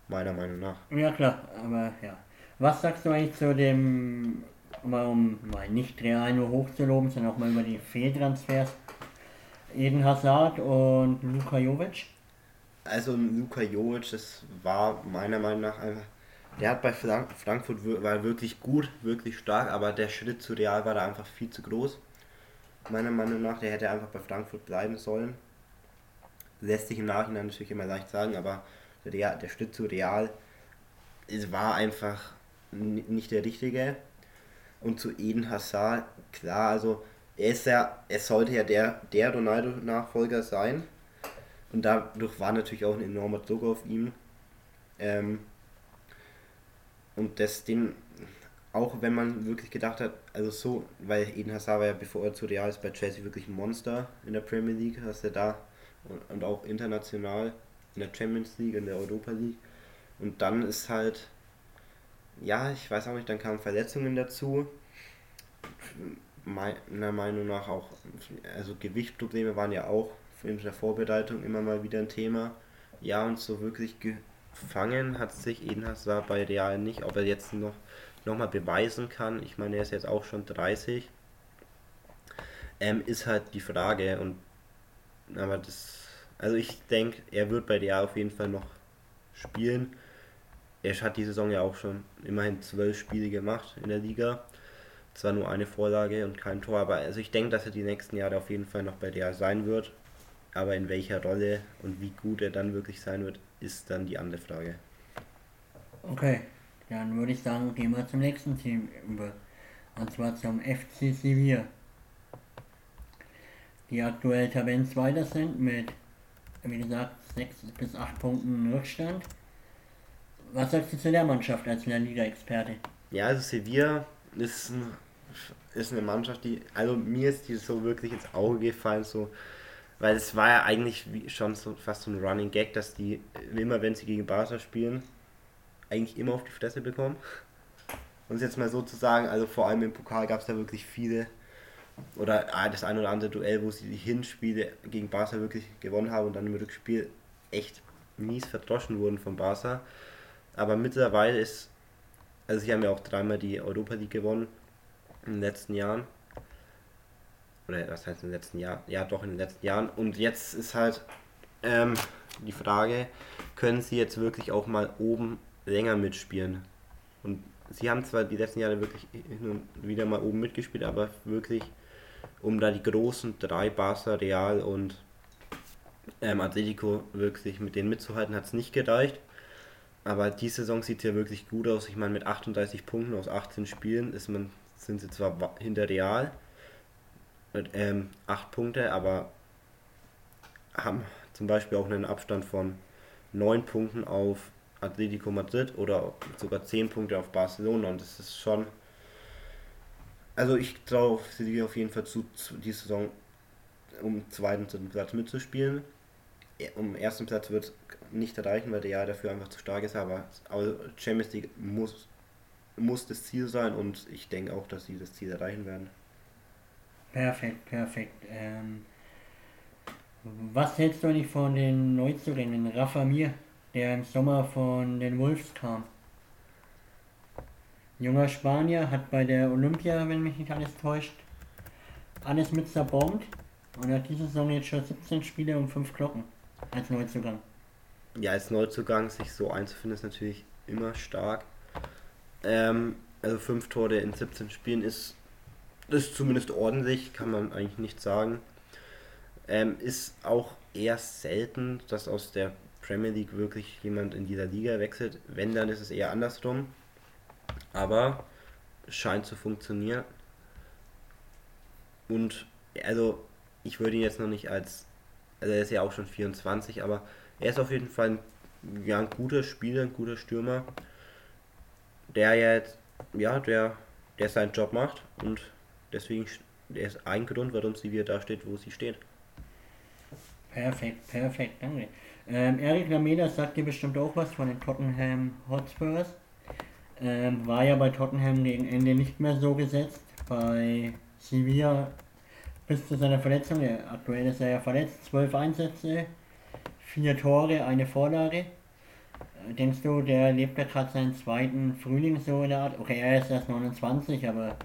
meiner Meinung nach. Ja klar, aber ja. Was sagst du eigentlich zu dem, um mal nicht Real nur hochzuloben, sondern auch mal über die Fehltransfers, Eden Hazard und Luka Jovic? Also Luka Jovic, das war meiner Meinung nach einfach, der hat bei Frankfurt war wirklich gut, wirklich stark, aber der Schritt zu Real war da einfach viel zu groß. Meiner Meinung nach, der hätte einfach bei Frankfurt bleiben sollen. Lässt sich im Nachhinein natürlich immer leicht sagen, aber Real, der Schritt zu Real es war einfach nicht der richtige. Und zu Eden Hazard, klar, also er ist ja, er sollte ja der, der Ronaldo-Nachfolger sein. Und dadurch war natürlich auch ein enormer Druck auf ihm. Ähm, und das den, auch wenn man wirklich gedacht hat, also so, weil Eden Hazard war ja bevor er zu Real ist bei Chelsea wirklich ein Monster in der Premier League, dass er da und, und auch international in der Champions League, in der Europa League. Und dann ist halt, ja, ich weiß auch nicht, dann kamen Verletzungen dazu. Meiner Meinung nach auch, also Gewichtsprobleme waren ja auch in der Vorbereitung immer mal wieder ein Thema. Ja, und so wirklich gefangen hat sich Eden Hazard bei Real nicht, ob er jetzt noch, noch mal beweisen kann. Ich meine, er ist jetzt auch schon 30. Ähm, ist halt die Frage und aber das also ich denke, er wird bei der auf jeden Fall noch spielen. Er hat die Saison ja auch schon immerhin zwölf Spiele gemacht in der Liga. Zwar nur eine Vorlage und kein Tor, aber also ich denke, dass er die nächsten Jahre auf jeden Fall noch bei der sein wird. Aber in welcher Rolle und wie gut er dann wirklich sein wird, ist dann die andere Frage. Okay, dann würde ich sagen, gehen wir zum nächsten Team über. Und zwar zum FC Sevilla. Die aktuell Tabellenzweiter sind mit wie gesagt, 6 bis 8 Punkten Rückstand. Was sagst du zu der Mannschaft als La Liga-Experte? Ja, also Sevilla ist, ein, ist eine Mannschaft, die, also mir ist die so wirklich ins Auge gefallen, so, weil es war ja eigentlich schon so fast so ein Running Gag, dass die immer, wenn sie gegen Barca spielen, eigentlich immer auf die Fresse bekommen. Und jetzt mal so zu sagen, also vor allem im Pokal gab es da wirklich viele oder das ein oder andere Duell, wo sie die Hinspiele gegen Barca wirklich gewonnen haben und dann im Rückspiel echt mies verdroschen wurden von Barca. Aber mittlerweile ist, also sie haben ja auch dreimal die Europa League gewonnen in den letzten Jahren. Oder was heißt in den letzten Jahren? Ja, doch in den letzten Jahren. Und jetzt ist halt ähm, die Frage, können sie jetzt wirklich auch mal oben länger mitspielen? Und sie haben zwar die letzten Jahre wirklich hin und wieder mal oben mitgespielt, aber wirklich um da die großen drei Barca, Real und ähm, Atletico wirklich mit denen mitzuhalten, hat es nicht gereicht. Aber die Saison sieht ja wirklich gut aus. Ich meine, mit 38 Punkten aus 18 Spielen ist man, sind sie zwar hinter Real mit ähm, 8 Punkte, aber haben zum Beispiel auch einen Abstand von 9 Punkten auf Atletico Madrid oder sogar 10 Punkte auf Barcelona. Und das ist schon. Also ich traue sie auf jeden Fall zu, die Saison um zweiten dritten Platz mitzuspielen. Um ersten Platz wird nicht erreichen, weil der Jahr dafür einfach zu stark ist, aber Champions League muss, muss das Ziel sein und ich denke auch, dass sie das Ziel erreichen werden. Perfekt, perfekt. Ähm, was hältst du eigentlich von den Neuzugängen? Rafa Mir, der im Sommer von den Wolves kam. Junger Spanier, hat bei der Olympia, wenn mich nicht alles täuscht, alles mit zerbombt und hat diese Saison jetzt schon 17 Spiele und 5 Glocken als Neuzugang. Ja, als Neuzugang sich so einzufinden ist natürlich immer stark. Ähm, also 5 Tore in 17 Spielen ist, ist zumindest ordentlich, kann man eigentlich nicht sagen. Ähm, ist auch eher selten, dass aus der Premier League wirklich jemand in dieser Liga wechselt. Wenn, dann ist es eher andersrum. Aber scheint zu funktionieren. Und also ich würde ihn jetzt noch nicht als, also er ist ja auch schon 24, aber er ist auf jeden Fall ein, ja, ein guter Spieler, ein guter Stürmer, der jetzt, ja, der, der seinen Job macht und deswegen, der ist ein Grund, warum sie wieder da steht, wo sie steht. Perfekt, perfekt, danke. Ähm, Eric Lameda sagt dir bestimmt auch was von den Tottenham Hotspurs. Ähm, war ja bei Tottenham gegen Ende nicht mehr so gesetzt. Bei Sevilla bis zu seiner Verletzung, aktuell ist er ja verletzt, zwölf Einsätze, vier Tore, eine Vorlage. Äh, denkst du, der lebt ja gerade seinen zweiten Frühling so in der Art? Okay, er ist erst 29, aber.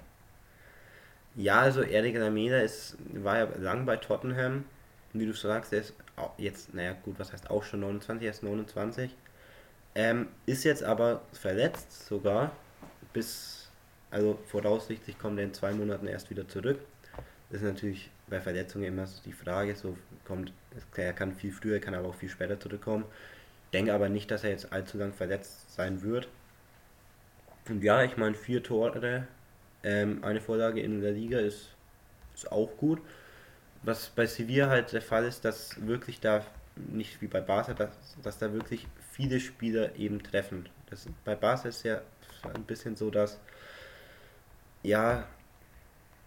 Ja, also Eric Lameda ist, war ja lang bei Tottenham. Wie du sagst, er ist jetzt, naja, gut, was heißt auch schon 29, er ist 29. Ähm, ist jetzt aber verletzt sogar bis, also voraussichtlich kommt er in zwei Monaten erst wieder zurück. Das ist natürlich bei Verletzungen immer so die Frage, so kommt, er kann viel früher, kann aber auch viel später zurückkommen. Denke aber nicht, dass er jetzt allzu lang verletzt sein wird. Und ja, ich meine, vier Tore, ähm, eine Vorlage in der Liga ist, ist auch gut. Was bei Sevilla halt der Fall ist, dass wirklich da, nicht wie bei Barca, dass, dass da wirklich viele Spieler eben treffen. Das, bei Barca ist ja ein bisschen so, dass ja,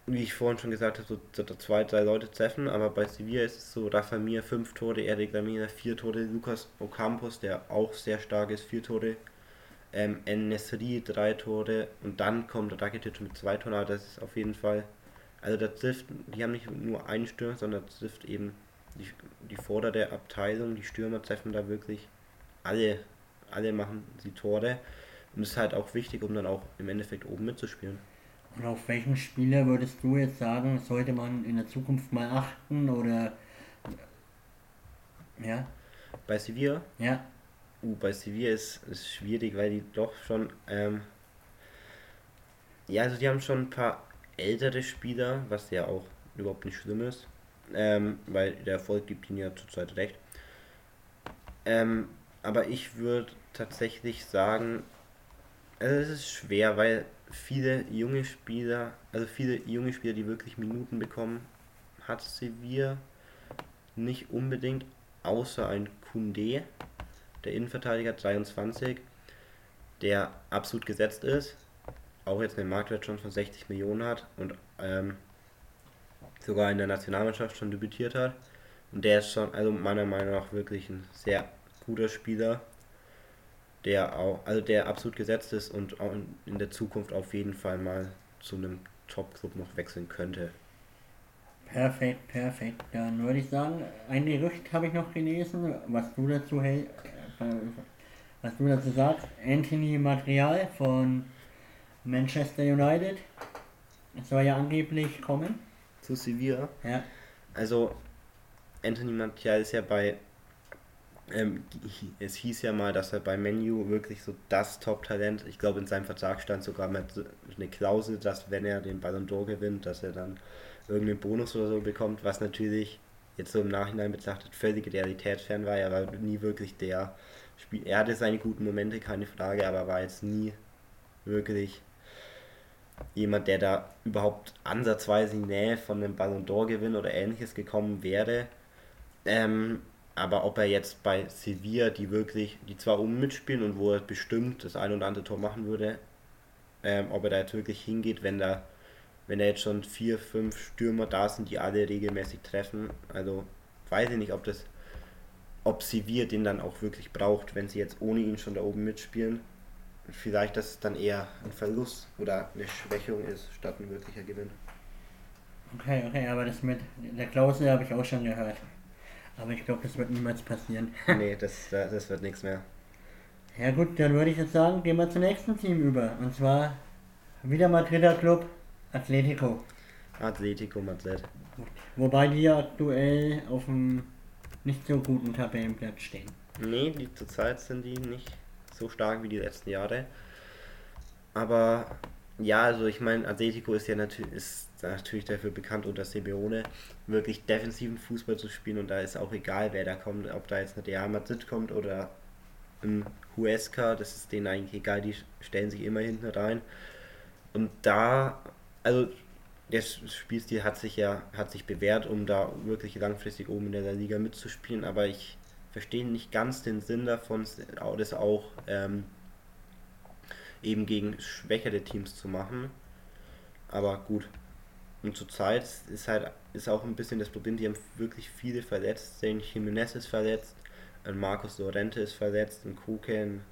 wie ich vorhin schon gesagt habe, so, zwei, drei Leute treffen, aber bei Sevilla ist es so, Rafa Mir fünf Tore, Eric Lamina vier Tore, Lukas Ocampos, der auch sehr stark ist, vier Tore, ähm, Nesri drei Tore und dann kommt Rakitic mit zwei Toren, aber das ist auf jeden Fall, also da trifft, die haben nicht nur einen Stürmer, sondern trifft eben die, die vordere Abteilung, die Stürmer treffen da wirklich alle, alle machen die Tore und das ist halt auch wichtig, um dann auch im Endeffekt oben mitzuspielen. Und auf welchen Spieler würdest du jetzt sagen, sollte man in der Zukunft mal achten oder ja? Bei Sevilla? Ja. Uh, bei Sevilla ist es schwierig, weil die doch schon ähm, ja, also die haben schon ein paar ältere Spieler, was ja auch überhaupt nicht schlimm ist, ähm, weil der Erfolg gibt ihnen ja zurzeit recht. Ähm, aber ich würde tatsächlich sagen, also es ist schwer, weil viele junge Spieler, also viele junge Spieler, die wirklich Minuten bekommen, hat Sevilla nicht unbedingt, außer ein Kunde, der Innenverteidiger 23, der absolut gesetzt ist. auch jetzt einen Marktwert schon von 60 Millionen hat und ähm, sogar in der Nationalmannschaft schon debütiert hat. Und der ist schon, also meiner Meinung nach wirklich ein sehr guter Spieler, der auch, also der absolut gesetzt ist und auch in der Zukunft auf jeden Fall mal zu einem Top-Club noch wechseln könnte. Perfekt, perfekt. Dann würde ich sagen, ein Gerücht habe ich noch gelesen, was du dazu hältst, was du dazu sagst. Anthony Material von Manchester United. Soll ja angeblich kommen. Zu Sevilla? Ja. Also, Anthony Material ist ja bei ähm, es hieß ja mal, dass er bei Menu wirklich so das Top-Talent, ich glaube in seinem Vertrag stand sogar mal eine Klausel, dass wenn er den Ballon d'Or gewinnt, dass er dann irgendeinen Bonus oder so bekommt, was natürlich jetzt so im Nachhinein betrachtet völlig realitätsfern war. Er war nie wirklich der Spiel. Er hatte seine guten Momente, keine Frage, aber war jetzt nie wirklich jemand, der da überhaupt ansatzweise in die Nähe von einem Ballon d'Or Gewinn oder ähnliches gekommen wäre. Ähm, aber ob er jetzt bei Sevilla, die wirklich, die zwar oben mitspielen und wo er bestimmt das ein oder andere Tor machen würde, ähm, ob er da jetzt wirklich hingeht, wenn da, wenn da jetzt schon vier, fünf Stürmer da sind, die alle regelmäßig treffen. Also weiß ich nicht, ob das, ob Sevilla den dann auch wirklich braucht, wenn sie jetzt ohne ihn schon da oben mitspielen. Vielleicht, dass es dann eher ein Verlust oder eine Schwächung ist, statt ein wirklicher Gewinn. Okay, okay, aber das mit der Klausel habe ich auch schon gehört. Aber ich glaube, das wird niemals passieren. *laughs* nee, das, das wird nichts mehr. Ja gut, dann würde ich jetzt sagen, gehen wir zum nächsten Team über. Und zwar wieder Madrider Club, Atletico. Atletico Madrid. Wobei die ja aktuell auf einem nicht so guten Tabellenplatz stehen. Nee, die zurzeit sind die nicht so stark wie die letzten Jahre. Aber ja, also ich meine, Atletico ist ja natürlich, ist natürlich dafür bekannt, unter Simeone wirklich defensiven Fußball zu spielen und da ist auch egal, wer da kommt, ob da jetzt eine Real Madrid kommt oder ein Huesca, das ist denen eigentlich egal, die stellen sich immer hinten rein. Und da, also der Spielstil hat sich ja, hat sich bewährt, um da wirklich langfristig oben in der Liga mitzuspielen, aber ich verstehe nicht ganz den Sinn davon, das auch ähm, eben gegen schwächere Teams zu machen. Aber gut. Und zurzeit ist halt ist auch ein bisschen das Problem, die haben wirklich viele verletzt. Sein Jimenez ist verletzt, ein Marcos Lorente ist verletzt, ein Kuken,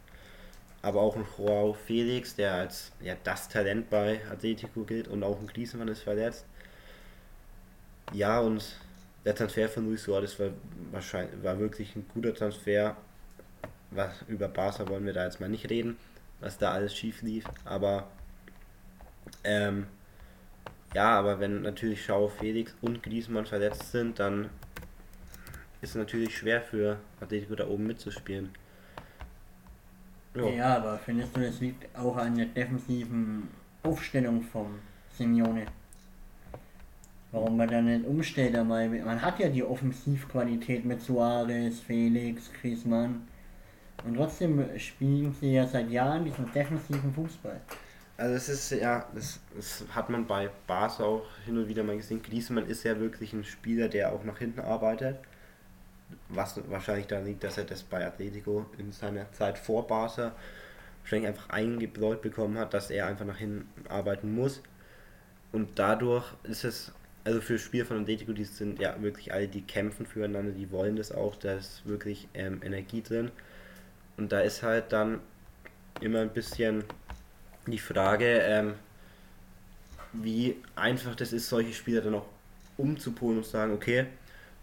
aber auch ein Joao Felix, der als ja, das Talent bei Atletico gilt und auch ein Griezmann ist verletzt. Ja, und der Transfer von Luis Suarez war wahrscheinlich war wirklich ein guter Transfer. Was über Barca wollen wir da jetzt mal nicht reden was da alles schief lief. Aber ähm, ja, aber wenn natürlich Schau, Felix und Griezmann verletzt sind, dann ist es natürlich schwer für Atletico da oben mitzuspielen. Jo. Ja, aber findest du, das liegt auch an der defensiven Aufstellung vom Simeone? Warum man dann nicht umstellt einmal? Man hat ja die Offensivqualität mit Suarez, Felix, Griezmann. Und trotzdem spielen sie ja seit Jahren diesen defensiven Fußball. Also es ist ja, das, das hat man bei Barca auch hin und wieder mal gesehen. Griezmann ist ja wirklich ein Spieler, der auch nach hinten arbeitet. Was wahrscheinlich daran liegt, dass er das bei Atletico in seiner Zeit vor Barca wahrscheinlich einfach eingebläut bekommen hat, dass er einfach nach hinten arbeiten muss. Und dadurch ist es, also für Spieler von Atletico, die sind ja wirklich alle, die kämpfen füreinander, die wollen das auch, da ist wirklich ähm, Energie drin. Und da ist halt dann immer ein bisschen die Frage, ähm, wie einfach das ist, solche Spieler dann auch umzupolen und zu sagen, okay,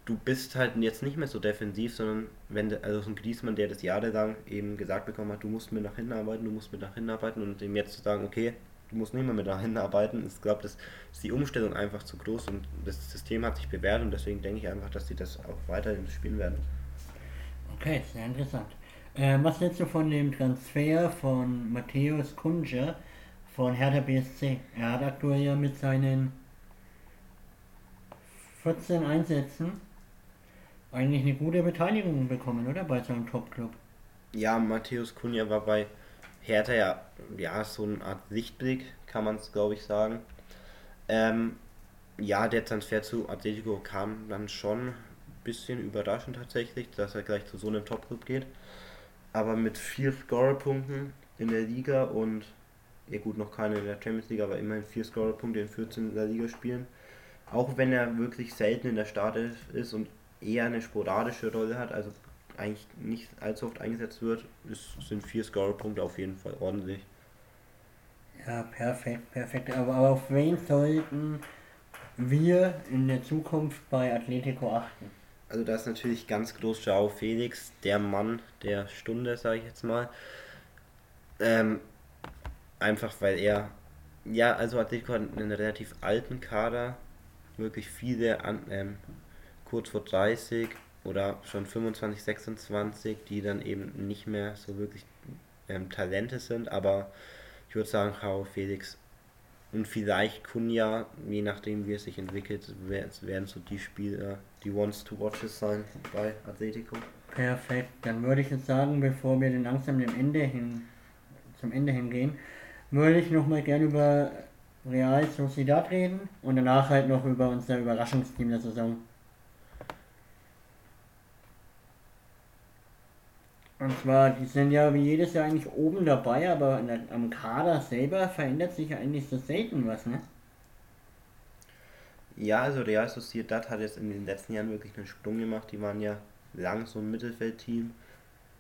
du bist halt jetzt nicht mehr so defensiv, sondern wenn, also so ein Griezmann, der das jahrelang eben gesagt bekommen hat, du musst mir nach hinten arbeiten, du musst mir nach hinten arbeiten und dem jetzt zu sagen, okay, du musst nicht mehr mit hinten arbeiten, ich glaube, das ist die Umstellung einfach zu groß und das System hat sich bewährt und deswegen denke ich einfach, dass sie das auch weiterhin spielen werden. Okay, sehr interessant. Äh, was hältst du von dem Transfer von Matthäus Kunja von Hertha BSC? Er hat aktuell ja mit seinen 14 Einsätzen eigentlich eine gute Beteiligung bekommen, oder? Bei seinem Top-Club. Ja, Matthäus Kunja war bei Hertha ja, ja so eine Art Lichtblick, kann man es glaube ich sagen. Ähm, ja, der Transfer zu Atletico kam dann schon ein bisschen überraschend tatsächlich, dass er gleich zu so einem Top-Club geht aber mit vier Scorerpunkten in der Liga und ja gut, noch keine in der Champions League, aber immerhin vier Scorerpunkte in 14 der Liga spielen. Auch wenn er wirklich selten in der Startelf ist und eher eine sporadische Rolle hat, also eigentlich nicht allzu oft eingesetzt wird, ist, sind vier Scorerpunkte auf jeden Fall ordentlich. Ja, perfekt, perfekt. Aber, aber auf wen sollten wir in der Zukunft bei Atletico achten? Also da ist natürlich ganz groß Joao Felix, der Mann der Stunde, sage ich jetzt mal. Ähm, einfach weil er, ja, also Atletico hat einen relativ alten Kader, wirklich viele an, ähm, kurz vor 30 oder schon 25, 26, die dann eben nicht mehr so wirklich ähm, Talente sind, aber ich würde sagen, Joao Felix und vielleicht Kunja, je nachdem wie es sich entwickelt, werden so die Spieler, die Ones to Watches sein bei Atletico. Perfekt, dann würde ich jetzt sagen, bevor wir dann langsam dem Ende hin, zum Ende hingehen, würde ich nochmal gerne über Real Sociedad reden und danach halt noch über unser Überraschungsteam der Saison. Und zwar, die sind ja wie jedes Jahr eigentlich oben dabei, aber der, am Kader selber verändert sich eigentlich so selten was, ne? Ja, also Real Sociedad hat jetzt in den letzten Jahren wirklich einen Sprung gemacht. Die waren ja lang so ein Mittelfeldteam.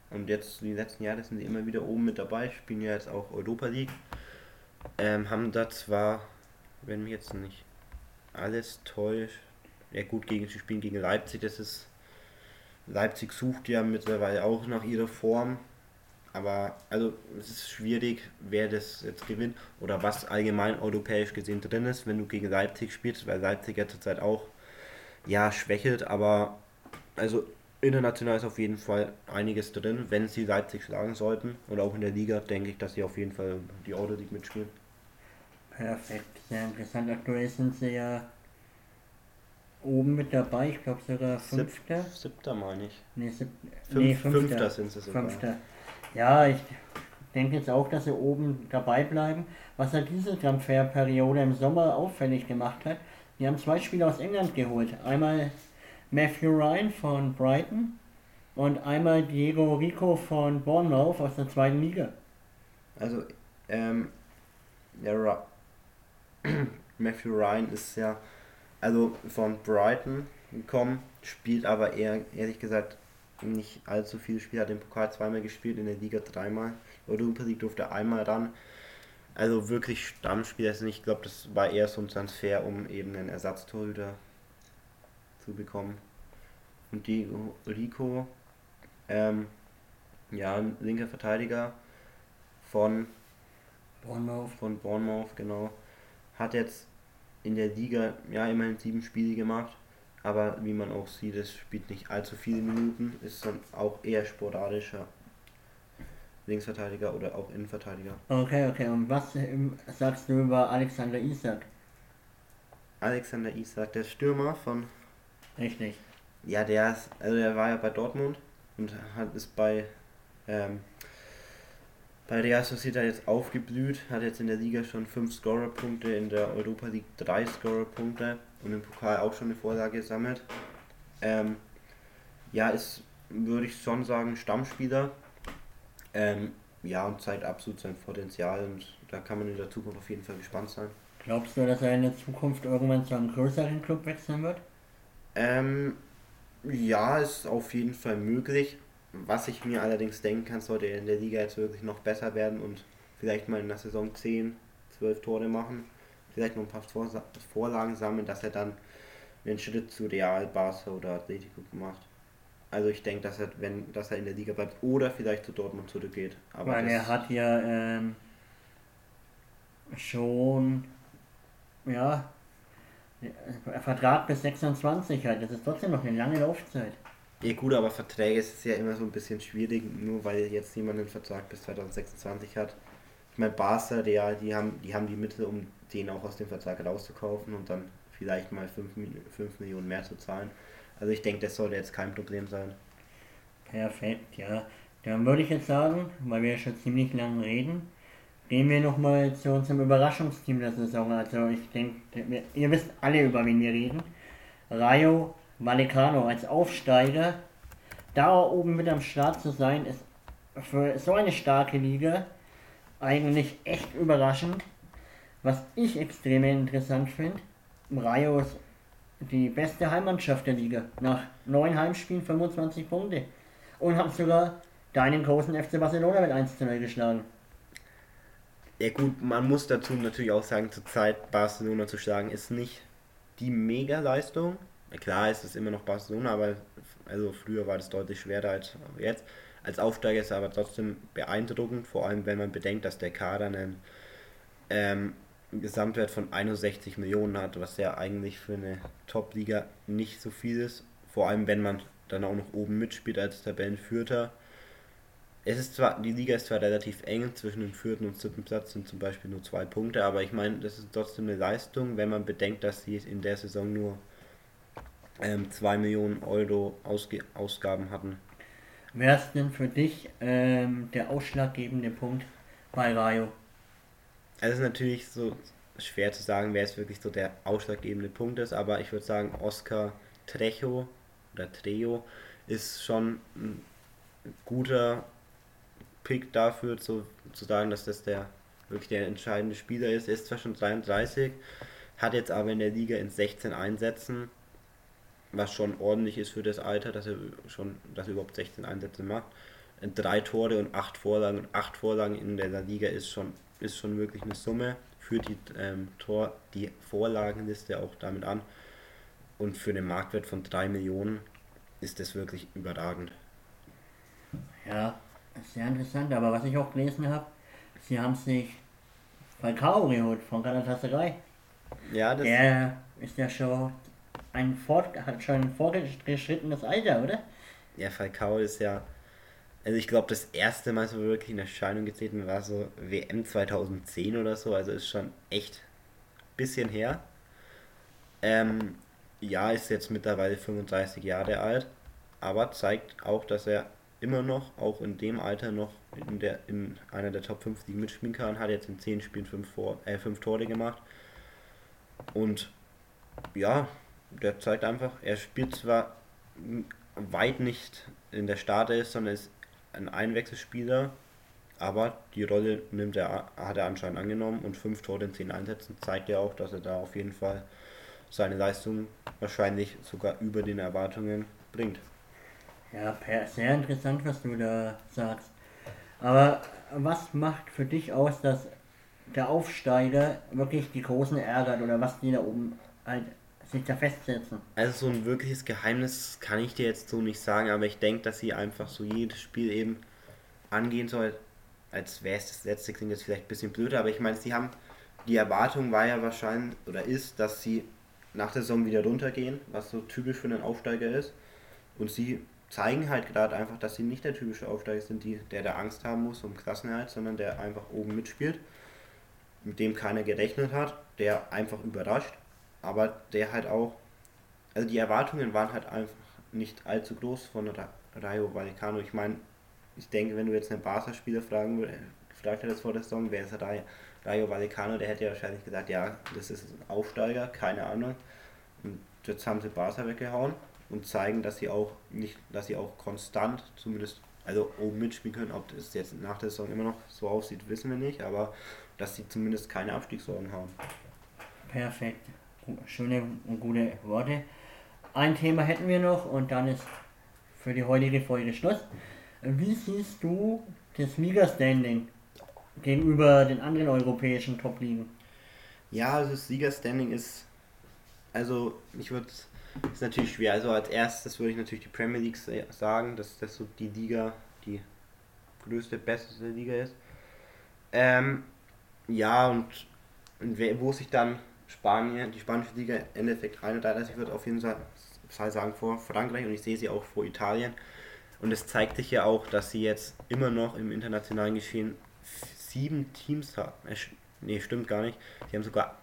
Und jetzt, in den letzten Jahren sind sie immer wieder oben mit dabei, spielen ja jetzt auch Europa League. Ähm, haben da zwar, wenn mich jetzt nicht alles täuscht, ja gut, gegen, sie spielen gegen Leipzig, das ist Leipzig sucht ja mittlerweile auch nach ihrer Form. Aber also es ist schwierig, wer das jetzt gewinnt oder was allgemein europäisch gesehen drin ist, wenn du gegen Leipzig spielst, weil Leipzig ja zurzeit auch ja schwächelt, aber also international ist auf jeden Fall einiges drin, wenn sie Leipzig schlagen sollten. Und auch in der Liga denke ich, dass sie auf jeden Fall die Euroleague mitspielen. Perfekt, sehr interessant. Aktuell sind sie ja oben mit dabei, ich glaube sogar fünfter. Sieb, siebter meine ich. Nee, sieb, Fünf, nee fünfter. fünfter sind sie sogar. Fünfter. Ja, ich denke jetzt auch, dass sie oben dabei bleiben. Was er diese Transferperiode im Sommer auffällig gemacht hat, wir haben zwei Spieler aus England geholt. Einmal Matthew Ryan von Brighton und einmal Diego Rico von Bournemouth aus der zweiten Liga. Also, ähm, ja, *clears throat* Matthew Ryan ist ja also von Brighton gekommen, spielt aber eher, ehrlich gesagt, nicht allzu viele Spiele, hat den Pokal zweimal gespielt, in der Liga dreimal. Europa League durfte einmal ran. Also wirklich Stammspieler ist nicht. Ich glaube, das war eher so ein Transfer, um eben einen Ersatztorhüter zu bekommen. Und die Rico, ähm, ja, ein linker Verteidiger von Bournemouth. Von Bournemouth, genau. Hat jetzt in der Liga ja immerhin sieben Spiele gemacht, aber wie man auch sieht, es spielt nicht allzu viele Minuten, ist dann auch eher sportadischer Linksverteidiger oder auch Innenverteidiger. Okay, okay, und was ähm, sagst du über Alexander Isak? Alexander Isak, der Stürmer von. Richtig. Ja, der ist, also der war ja bei Dortmund und hat ist bei ähm, bei Real Sociedad jetzt aufgeblüht, hat jetzt in der Liga schon 5 Scorer-Punkte, in der Europa League 3 Scorer-Punkte und im Pokal auch schon eine Vorlage gesammelt. Ähm, ja, ist, würde ich schon sagen, Stammspieler. Ähm, ja, und zeigt absolut sein Potenzial und da kann man in der Zukunft auf jeden Fall gespannt sein. Glaubst du, dass er in der Zukunft irgendwann zu einem größeren Club wechseln wird? Ähm, ja, ist auf jeden Fall möglich. Was ich mir allerdings denken kann, sollte er in der Liga jetzt wirklich noch besser werden und vielleicht mal in der Saison 10, 12 Tore machen, vielleicht noch ein paar Vorlagen sammeln, dass er dann einen Schritt zu Real, Barca oder Atletico macht. Also ich denke, dass er, wenn, dass er in der Liga bleibt oder vielleicht zu Dortmund zurückgeht. Aber Weil er hat ja ähm, schon ja Vertrag bis 26 halt. Das ist trotzdem noch eine lange Laufzeit. Ja gut, aber Verträge ist ja immer so ein bisschen schwierig, nur weil jetzt niemand einen Vertrag bis 2026 hat. Ich meine, Barca, die, haben, die haben die Mittel, um den auch aus dem Vertrag rauszukaufen und dann vielleicht mal 5, 5 Millionen mehr zu zahlen. Also ich denke, das sollte jetzt kein Problem sein. Perfekt, ja. Dann würde ich jetzt sagen, weil wir schon ziemlich lange reden, gehen wir nochmal zu unserem Überraschungsteam der Saison. Also ich denke, ihr wisst alle, über wen wir reden. Rayo Vallecano als Aufsteiger, da oben mit am Start zu sein, ist für so eine starke Liga eigentlich echt überraschend. Was ich extrem interessant finde, Rayo ist die beste Heimmannschaft der Liga. Nach neun Heimspielen 25 Punkte. Und haben sogar deinen großen FC Barcelona mit 1 zu 0 geschlagen. Ja gut, man muss dazu natürlich auch sagen, zurzeit Barcelona zu schlagen ist nicht die Mega-Leistung. Klar ist es immer noch Barcelona, aber also früher war das deutlich schwerer als jetzt. Als Aufsteiger ist es aber trotzdem beeindruckend, vor allem wenn man bedenkt, dass der Kader einen ähm, Gesamtwert von 61 Millionen hat, was ja eigentlich für eine Top-Liga nicht so viel ist. Vor allem wenn man dann auch noch oben mitspielt als Tabellenführer es ist zwar, die Liga ist zwar relativ eng, zwischen dem vierten und siebten Platz sind zum Beispiel nur zwei Punkte, aber ich meine, das ist trotzdem eine Leistung, wenn man bedenkt, dass sie in der Saison nur ähm, 2 Millionen Euro Ausge Ausgaben hatten. Wer ist denn für dich ähm, der ausschlaggebende Punkt bei Rayo? Es ist natürlich so schwer zu sagen, wer es wirklich so der ausschlaggebende Punkt ist, aber ich würde sagen, Oscar Trejo oder Trejo ist schon ein guter Pick dafür zu, zu sagen, dass das der wirklich der entscheidende Spieler ist. Er ist zwar schon 33, hat jetzt aber in der Liga in 16 Einsätzen, was schon ordentlich ist für das Alter, dass er schon, dass er überhaupt 16 Einsätze macht. Drei Tore und acht Vorlagen und acht Vorlagen in der Liga ist schon, ist schon wirklich eine Summe. Führt die ähm, Tor, die Vorlagenliste auch damit an. Und für den Marktwert von 3 Millionen ist das wirklich überragend. Ja, sehr interessant, aber was ich auch gelesen habe, sie haben sich Falcao geholt von Galatasaray. Ja, das Der ist ja schon ein Fort, hat schon ein fortgeschrittenes Alter, oder? Ja, Falcao ist ja, also ich glaube, das erste Mal so wirklich in Erscheinung getreten war so WM 2010 oder so, also ist schon echt ein bisschen her. Ähm, ja, ist jetzt mittlerweile 35 Jahre alt, aber zeigt auch, dass er immer noch, auch in dem Alter noch in, der, in einer der Top 5 Ligen mitspielen kann, hat jetzt in 10 Spielen 5 äh, fünf Tore gemacht. Und ja, der zeigt einfach, er spielt zwar weit nicht in der Startelf, sondern ist ein Einwechselspieler, aber die Rolle nimmt er, hat er anscheinend angenommen und 5 Tore in 10 Einsätzen zeigt ja auch, dass er da auf jeden Fall seine Leistung wahrscheinlich sogar über den Erwartungen bringt. Ja, sehr interessant, was du da sagst. Aber was macht für dich aus, dass der Aufsteiger wirklich die Großen ärgert oder was die da oben halt sich da festsetzen? Also so ein wirkliches Geheimnis kann ich dir jetzt so nicht sagen, aber ich denke, dass sie einfach so jedes Spiel eben angehen soll, als wäre es das letzte, klingt jetzt vielleicht ein bisschen blöder, aber ich meine, sie haben, die Erwartung war ja wahrscheinlich, oder ist, dass sie nach der Saison wieder runtergehen, was so typisch für einen Aufsteiger ist. Und sie zeigen halt gerade einfach, dass sie nicht der typische Aufsteiger sind, die, der da Angst haben muss um Klassenheit, sondern der einfach oben mitspielt, mit dem keiner gerechnet hat, der einfach überrascht, aber der halt auch, also die Erwartungen waren halt einfach nicht allzu groß von Rayo Vallecano. Ich meine, ich denke, wenn du jetzt einen Barca-Spieler fragen gefragt hättest vor der Saison, wer ist Rayo, Rayo Vallecano, der hätte ja wahrscheinlich gesagt, ja, das ist ein Aufsteiger, keine Ahnung. Und jetzt haben sie Barca weggehauen und zeigen, dass sie auch nicht, dass sie auch konstant zumindest also oben mitspielen können. Ob das jetzt nach der Saison immer noch so aussieht, wissen wir nicht, aber dass sie zumindest keine Abstiegssorgen haben. Perfekt. Schöne und gute Worte. Ein Thema hätten wir noch und dann ist für die heutige Folge Schluss. Wie siehst du das Siegerstanding gegenüber den anderen europäischen Top-Ligen? Ja, also das Siegerstanding ist, also ich würde ist natürlich schwer. Also als erstes würde ich natürlich die Premier League sagen, dass das so die Liga, die größte, beste Liga ist. Ähm, ja, und, und wo sich dann Spanien, die spanische Liga im Endeffekt rein und ich würde auf jeden Fall sagen vor Frankreich und ich sehe sie auch vor Italien. Und es zeigt sich ja auch, dass sie jetzt immer noch im internationalen Geschehen sieben Teams haben. Äh, nee, stimmt gar nicht. Sie haben sogar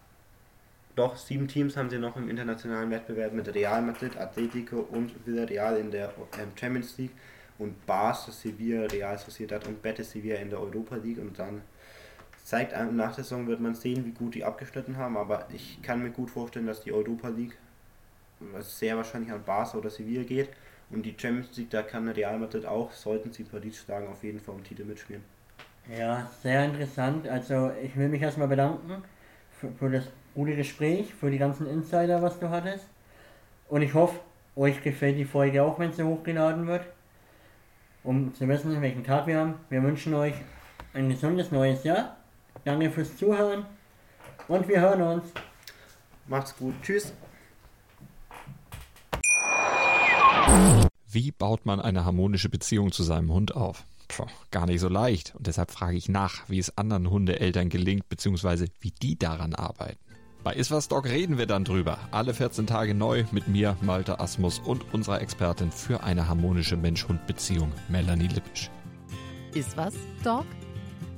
doch, sieben Teams haben sie noch im internationalen Wettbewerb mit Real Madrid, Atletico und Villarreal in der ähm, Champions League und Barca, Sevilla, Real Sociedad und Betis Sevilla in der Europa League und dann zeigt einem nach der Saison wird man sehen, wie gut die abgeschnitten haben, aber ich kann mir gut vorstellen, dass die Europa League sehr wahrscheinlich an Barca oder Sevilla geht und die Champions League, da kann Real Madrid auch, sollten sie Paris schlagen, auf jeden Fall um Titel mitspielen. Ja, sehr interessant. Also ich will mich erstmal bedanken für, für das gute Gespräch, für die ganzen Insider, was du hattest. Und ich hoffe, euch gefällt die Folge auch, wenn sie hochgeladen wird. Um zu wissen, welchen Tag wir haben. Wir wünschen euch ein gesundes neues Jahr. Danke fürs Zuhören. Und wir hören uns. Macht's gut. Tschüss. Wie baut man eine harmonische Beziehung zu seinem Hund auf? Puh, gar nicht so leicht. Und deshalb frage ich nach, wie es anderen Hundeeltern gelingt, beziehungsweise wie die daran arbeiten. Bei Iswas Dog reden wir dann drüber. Alle 14 Tage neu mit mir, Malte Asmus und unserer Expertin für eine harmonische Mensch-Hund-Beziehung, Melanie Lippisch. Iswas Dog